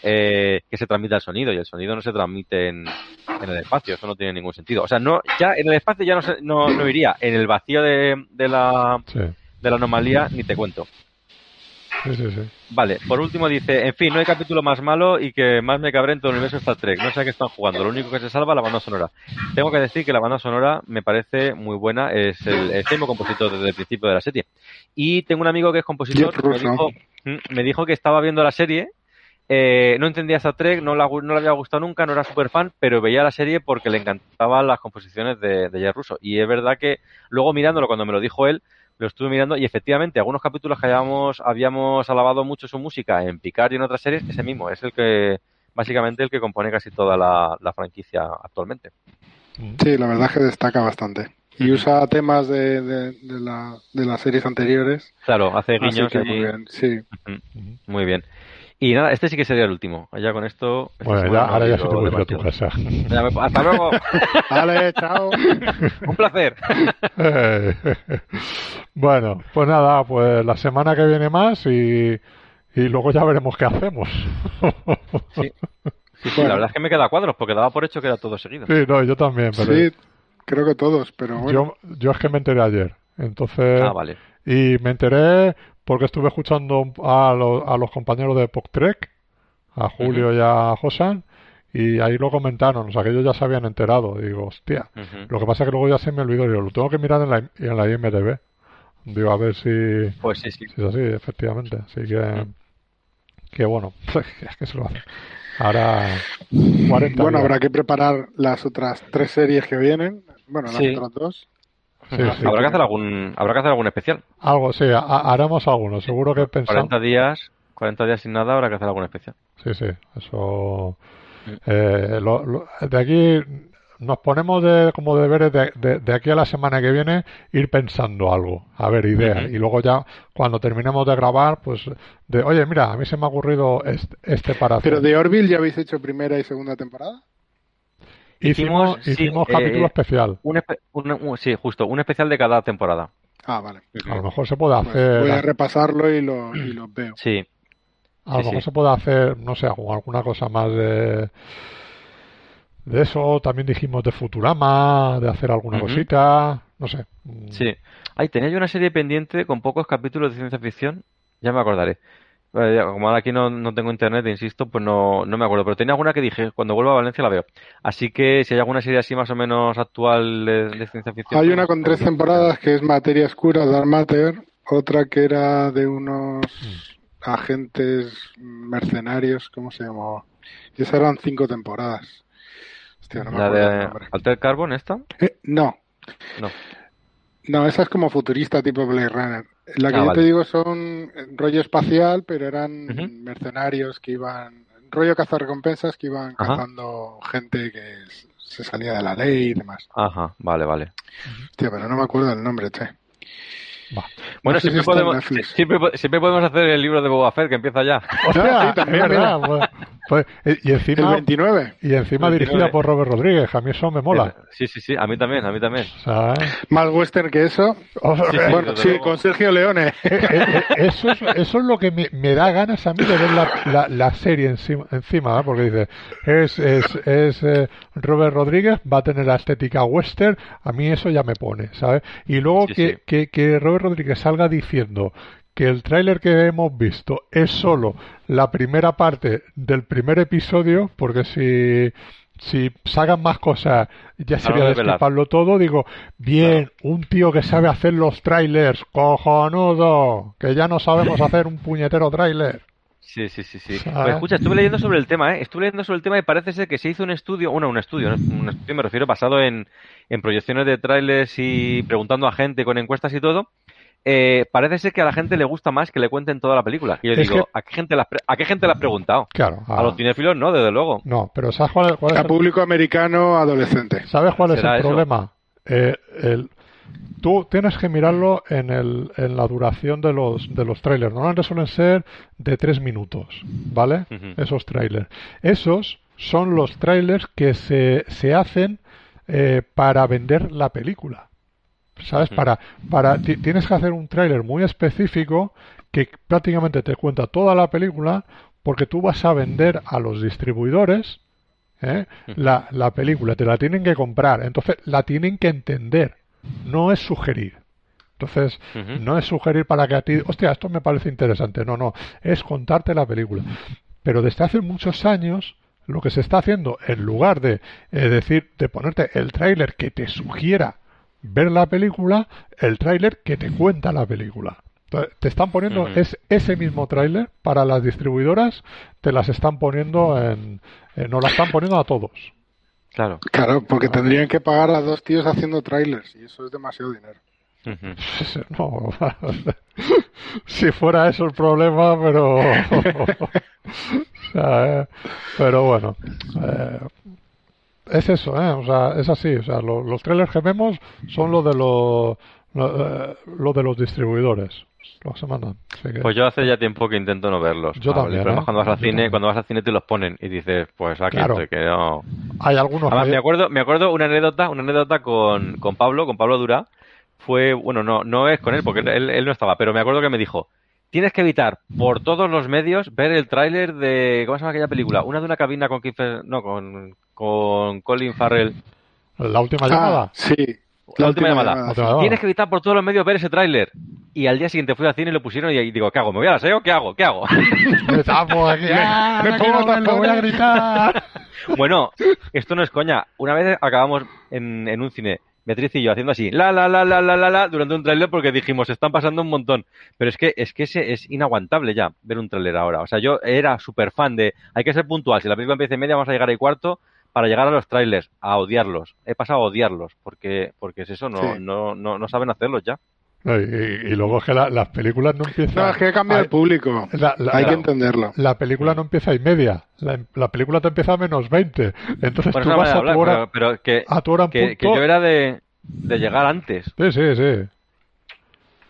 eh, que se transmita el sonido y el sonido no se transmite en, en el espacio, eso no tiene ningún sentido. O sea, no, ya en el espacio ya no, se- no, no iría, en el vacío de, de, la, Sí, de la anomalía ni te cuento. sí, sí. sí. Vale, por último dice, en fin, no hay capítulo más malo y que más me cabré en todo el universo Star Trek. No sé a qué están jugando, lo único que se salva es la banda sonora. Tengo que decir que la banda sonora me parece muy buena, es el, el mismo compositor desde el principio de la serie. Y tengo un amigo que es compositor, me dijo, mm, me dijo que estaba viendo la serie, eh, no entendía Star Trek, no, la, no le había gustado nunca, no era súper fan, pero veía la serie porque le encantaban las composiciones de, de Russo. Y es verdad que luego mirándolo, cuando me lo dijo él, lo estuve mirando y efectivamente algunos capítulos que habíamos, habíamos alabado mucho su música en Picard y en otras series, ese mismo es el que básicamente el que compone casi toda la, la franquicia actualmente. Sí, la verdad es que destaca bastante. Y usa temas de, de, de la, de las series anteriores. Claro, hace guiños que muy bien, sí. Muy bien. Y nada, este sí que sería el último. Ya con esto. esta Bueno, ya, ahora ya se te ir a tu casa. Ya me- Hasta luego. Vale, chao. Un placer. Bueno, pues nada, pues la semana que viene más y, y luego ya veremos qué hacemos. Sí. Sí, sí, la verdad es que me queda a cuadros porque daba por hecho que era todo seguido. Sí, no, yo también, pero Sí, creo que todos, pero bueno. yo, yo es que me enteré ayer Entonces, Ah, vale. y me enteré porque estuve escuchando a, los- a los compañeros de PocTrek, a Julio y a Josan, y ahí lo comentaron, o sea que ellos ya se habían enterado. Digo, hostia. Lo que pasa es que luego ya se me olvidó, digo, lo tengo que mirar en la, en la IMDB. Digo, a ver si, Pues sí, sí. si es así, efectivamente. Así que, que bueno, es que se lo hace. Ahora, 40 Bueno, días. habrá que preparar las otras tres series que vienen. Bueno, las Sí. otras dos. Sí, Ujú. sí. Habrá que hacer algún, habrá que hacer algún especial. Algo, sí, ha- haremos algunos. Seguro que pensamos. 40 días, 40 días sin nada, habrá que hacer algún especial. Sí, sí, eso. Eh, lo- lo- de aquí nos ponemos de, como deberes de, de, de aquí a la semana que viene ir pensando algo, a ver, ideas. Y luego ya, cuando terminemos de grabar, pues, de, oye, mira, a mí se me ha ocurrido este, este para hacer. Pero de Orville ya habéis hecho primera y segunda temporada. Hicimos hicimos, sí, hicimos eh, capítulo especial. Un espe- un- un- sí, justo, un especial de cada temporada. Ah, vale. A lo mejor se puede Pues hacer. voy a repasarlo y lo, y lo veo. Sí, A lo Sí, mejor sí. se puede hacer, no sé, algu- alguna cosa más de, de eso. También dijimos de Futurama, de hacer alguna cosita, no sé. Mm, sí. Ay, tenía yo una serie pendiente con pocos capítulos de ciencia ficción. Ya me acordaré. Como ahora aquí no, no tengo internet, insisto, pues no, no me acuerdo. Pero tenía alguna que dije, cuando vuelva a Valencia la veo. Así que si hay alguna serie así más o menos actual de, de ciencia ficción. Hay pues, una con tres pues, temporadas que es Materia Oscura, Dark Matter. Otra que era de unos agentes mercenarios, ¿cómo se llamaba? Y esas eran cinco temporadas. Hostia, no me La de. Alter Carbon, esta. Eh, no, No. no, esa es como futurista tipo Blade Runner. La que Ah, yo vale. te digo son rollo espacial, pero eran mercenarios que iban, rollo cazarrecompensas que iban Ajá. cazando gente que se salía de la ley y demás. Ajá, vale, vale. Hostia, pero no me acuerdo el nombre, che. Bueno, No sé si siempre, podemos, siempre, siempre podemos hacer el libro de Boba Fett que empieza ya. Hostia, sí, también, verdad, pues- eh, y El encima, 29. y encima 29. dirigida por Robert Rodríguez, a mí eso me mola. Sí, sí, sí, a mí también, a mí también. Sea, ¿eh? Más western que eso. O sea, Sí, sí, bueno, sí, con Sergio Leone. eh, eh, eso, es, eso es lo que me, me da ganas a mí de ver la, la, la serie encima, encima ¿eh? porque dice, es, es, es eh, Robert Rodríguez, va a tener la estética western, a mí eso ya me pone, ¿sabes? Y luego Sí, que, sí. Que, que Robert Rodríguez salga diciendo que el tráiler que hemos visto es solo la primera parte del primer episodio, porque si si sacan más cosas ya sería destriparlo todo, digo, bien, un tío que sabe hacer los trailers, cojonudo, que ya no sabemos hacer un puñetero trailer. Sí, sí, sí, sí. Pues escucha, estuve leyendo sobre el tema, ¿eh? Estuve leyendo sobre el tema y parece ser que se hizo un estudio, bueno, un estudio, ¿no? un estudio me refiero basado en, en proyecciones de trailers y preguntando a gente con encuestas y todo. Eh, parece ser que a la gente le gusta más que le cuenten toda la película. Y yo Es digo, que- ¿a qué gente pre- ¿a qué gente le has preguntado? Claro. A los cinéfilos no, desde luego. no, pero ¿sabes cuál, es- cuál es A el- público americano adolescente. ¿Sabes cuál es ¿Será el eso? problema? Eh, el, tú tienes que mirarlo en, el, en la duración de los, de los trailers. Normalmente suelen ser de tres minutos, ¿vale? Esos trailers. Esos son los trailers que se, se hacen eh, para vender la película. ¿Sabes? Para, para, ti- tienes que hacer un tráiler muy específico que prácticamente te cuenta toda la película porque tú vas a vender a los distribuidores ¿eh? la, la película, te la tienen que comprar, entonces la tienen que entender, no es sugerir. Entonces, no es sugerir para que a ti, hostia, esto me parece interesante, no, no, es contarte la película. Pero desde hace muchos años, lo que se está haciendo, en lugar de eh, decir, de ponerte el tráiler que te sugiera ver la película, el tráiler que te cuenta la película. Entonces, te están poniendo es, ese mismo tráiler para las distribuidoras, te las están poniendo en, eh, nos la están poniendo a todos. Claro. Claro, porque tendrían que pagar a dos tíos haciendo trailers y eso es demasiado dinero. No, si fuera eso el problema, pero o sea, eh, pero bueno, eh, es eso, ¿eh? o sea, es así, o sea, lo- los trailers que vemos son los de los lo, eh, lo de los distribuidores, los se mandan. Que- Pues yo hace ya tiempo que intento no verlos. Yo Ah, también, ¿eh? cuando vas al Yo cine, también. cuando vas al cine te los ponen y dices, pues aquí Claro. estoy, que no. hay algunos Además, que- me acuerdo, me acuerdo una anécdota, una anécdota con, con Pablo, con Pablo Dura. Fue, bueno, no, no es con él, porque él, él no estaba, pero me acuerdo que me dijo, tienes que evitar por todos los medios ver el tráiler de, ¿cómo se llama aquella película? Una de una cabina con Kiefer, no, con, con Colin Farrell. la última llamada. Ah, sí. la, última, llamada. Tienes que evitar por todos los medios ver ese tráiler. Y al día siguiente fui al cine y lo pusieron y digo, ¿qué hago? ¿Me voy al aseo? ¿Qué hago? ¿Qué hago? Estamos aquí. ¡Ah, me pongo verlo, voy a gritar! bueno, esto no es coña. Una vez acabamos en, en un cine, Beatriz y yo, haciendo así, la, la, la, la, la, la, la, durante un tráiler porque dijimos, se están pasando un montón. Pero es que es que ese es inaguantable ya ver un tráiler ahora. O sea, yo era súper fan de, hay que ser puntual. Si la película empieza y media, vamos a llegar ahí cuarto para llegar a los trailers, a odiarlos. He pasado a odiarlos porque, porque es eso, no, Sí. no, no, no saben hacerlos ya. No, y, y- y luego es que la- las películas no empiezan. No, es que cambia Hay- el público. La- la- Hay que entenderlo. La película no empieza y media. La, la película te empieza a menos 20. Entonces tú vas a hablar, tu hora, pero, pero que, a tu hora en que, que punto. yo era de, de llegar antes. Sí, sí, sí.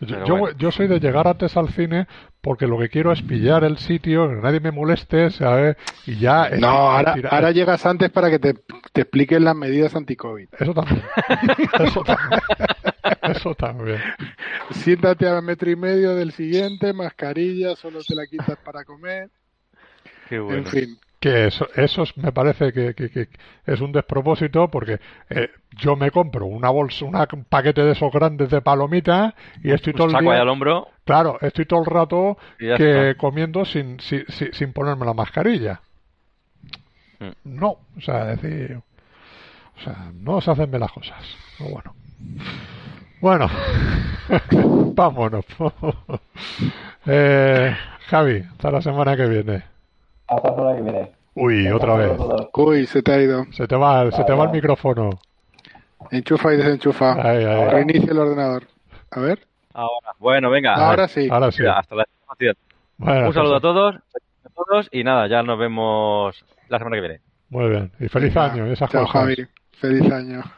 Yo, Pero yo- bueno. yo soy de llegar antes al cine porque lo que quiero es pillar el sitio, que nadie me moleste, ¿sabes? Y ya... No, ahora, llegas antes para que te, te expliquen las medidas anti-COVID. Eso también. Eso también. Eso también. Siéntate a metro y medio del siguiente, mascarilla, solo te la quitas para comer. Qué bueno. En fin. Que eso, eso es- me parece que, que- que es un despropósito porque eh, yo me compro una bolsa, una- un paquete de esos grandes de palomitas y estoy todo el día... al hombro Claro, estoy todo el rato que comiendo sin, sin, sin- sin ponerme la mascarilla. Mm. No, o sea, es decir, o sea, no se hacen bien las cosas. Pero bueno. Bueno, vámonos. eh, Javi, hasta la semana que viene. Hasta la semana que viene. Uy, otra vez. Uy, se te ha ido. Se te va, se te va el micrófono. Enchufa y desenchufa. Ahí, ahí. Reinicia el ordenador. A ver. Ahora. Bueno, venga. Ahora sí. Ahora sí. Mira, hasta la próxima. Bueno, Un saludo a todos, a todos y nada, ya nos vemos la semana que viene. Muy bien. Y feliz Venga, año esas Chao, cosas. Javi. Feliz año.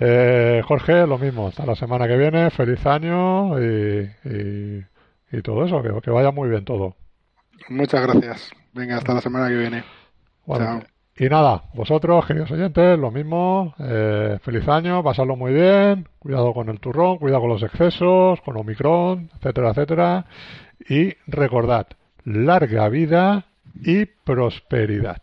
Eh, Jorge, lo mismo. Hasta la semana que viene. Feliz año y, y, y todo eso. Que, que vaya muy bien todo. Muchas gracias. Venga, hasta la semana que viene. Bueno, Chao. y nada, vosotros, queridos oyentes, lo mismo. eh, feliz año, pasadlo muy bien. Cuidado con el turrón, cuidado con los excesos, con Omicron, etcétera, etcétera. Y recordad, larga vida y prosperidad.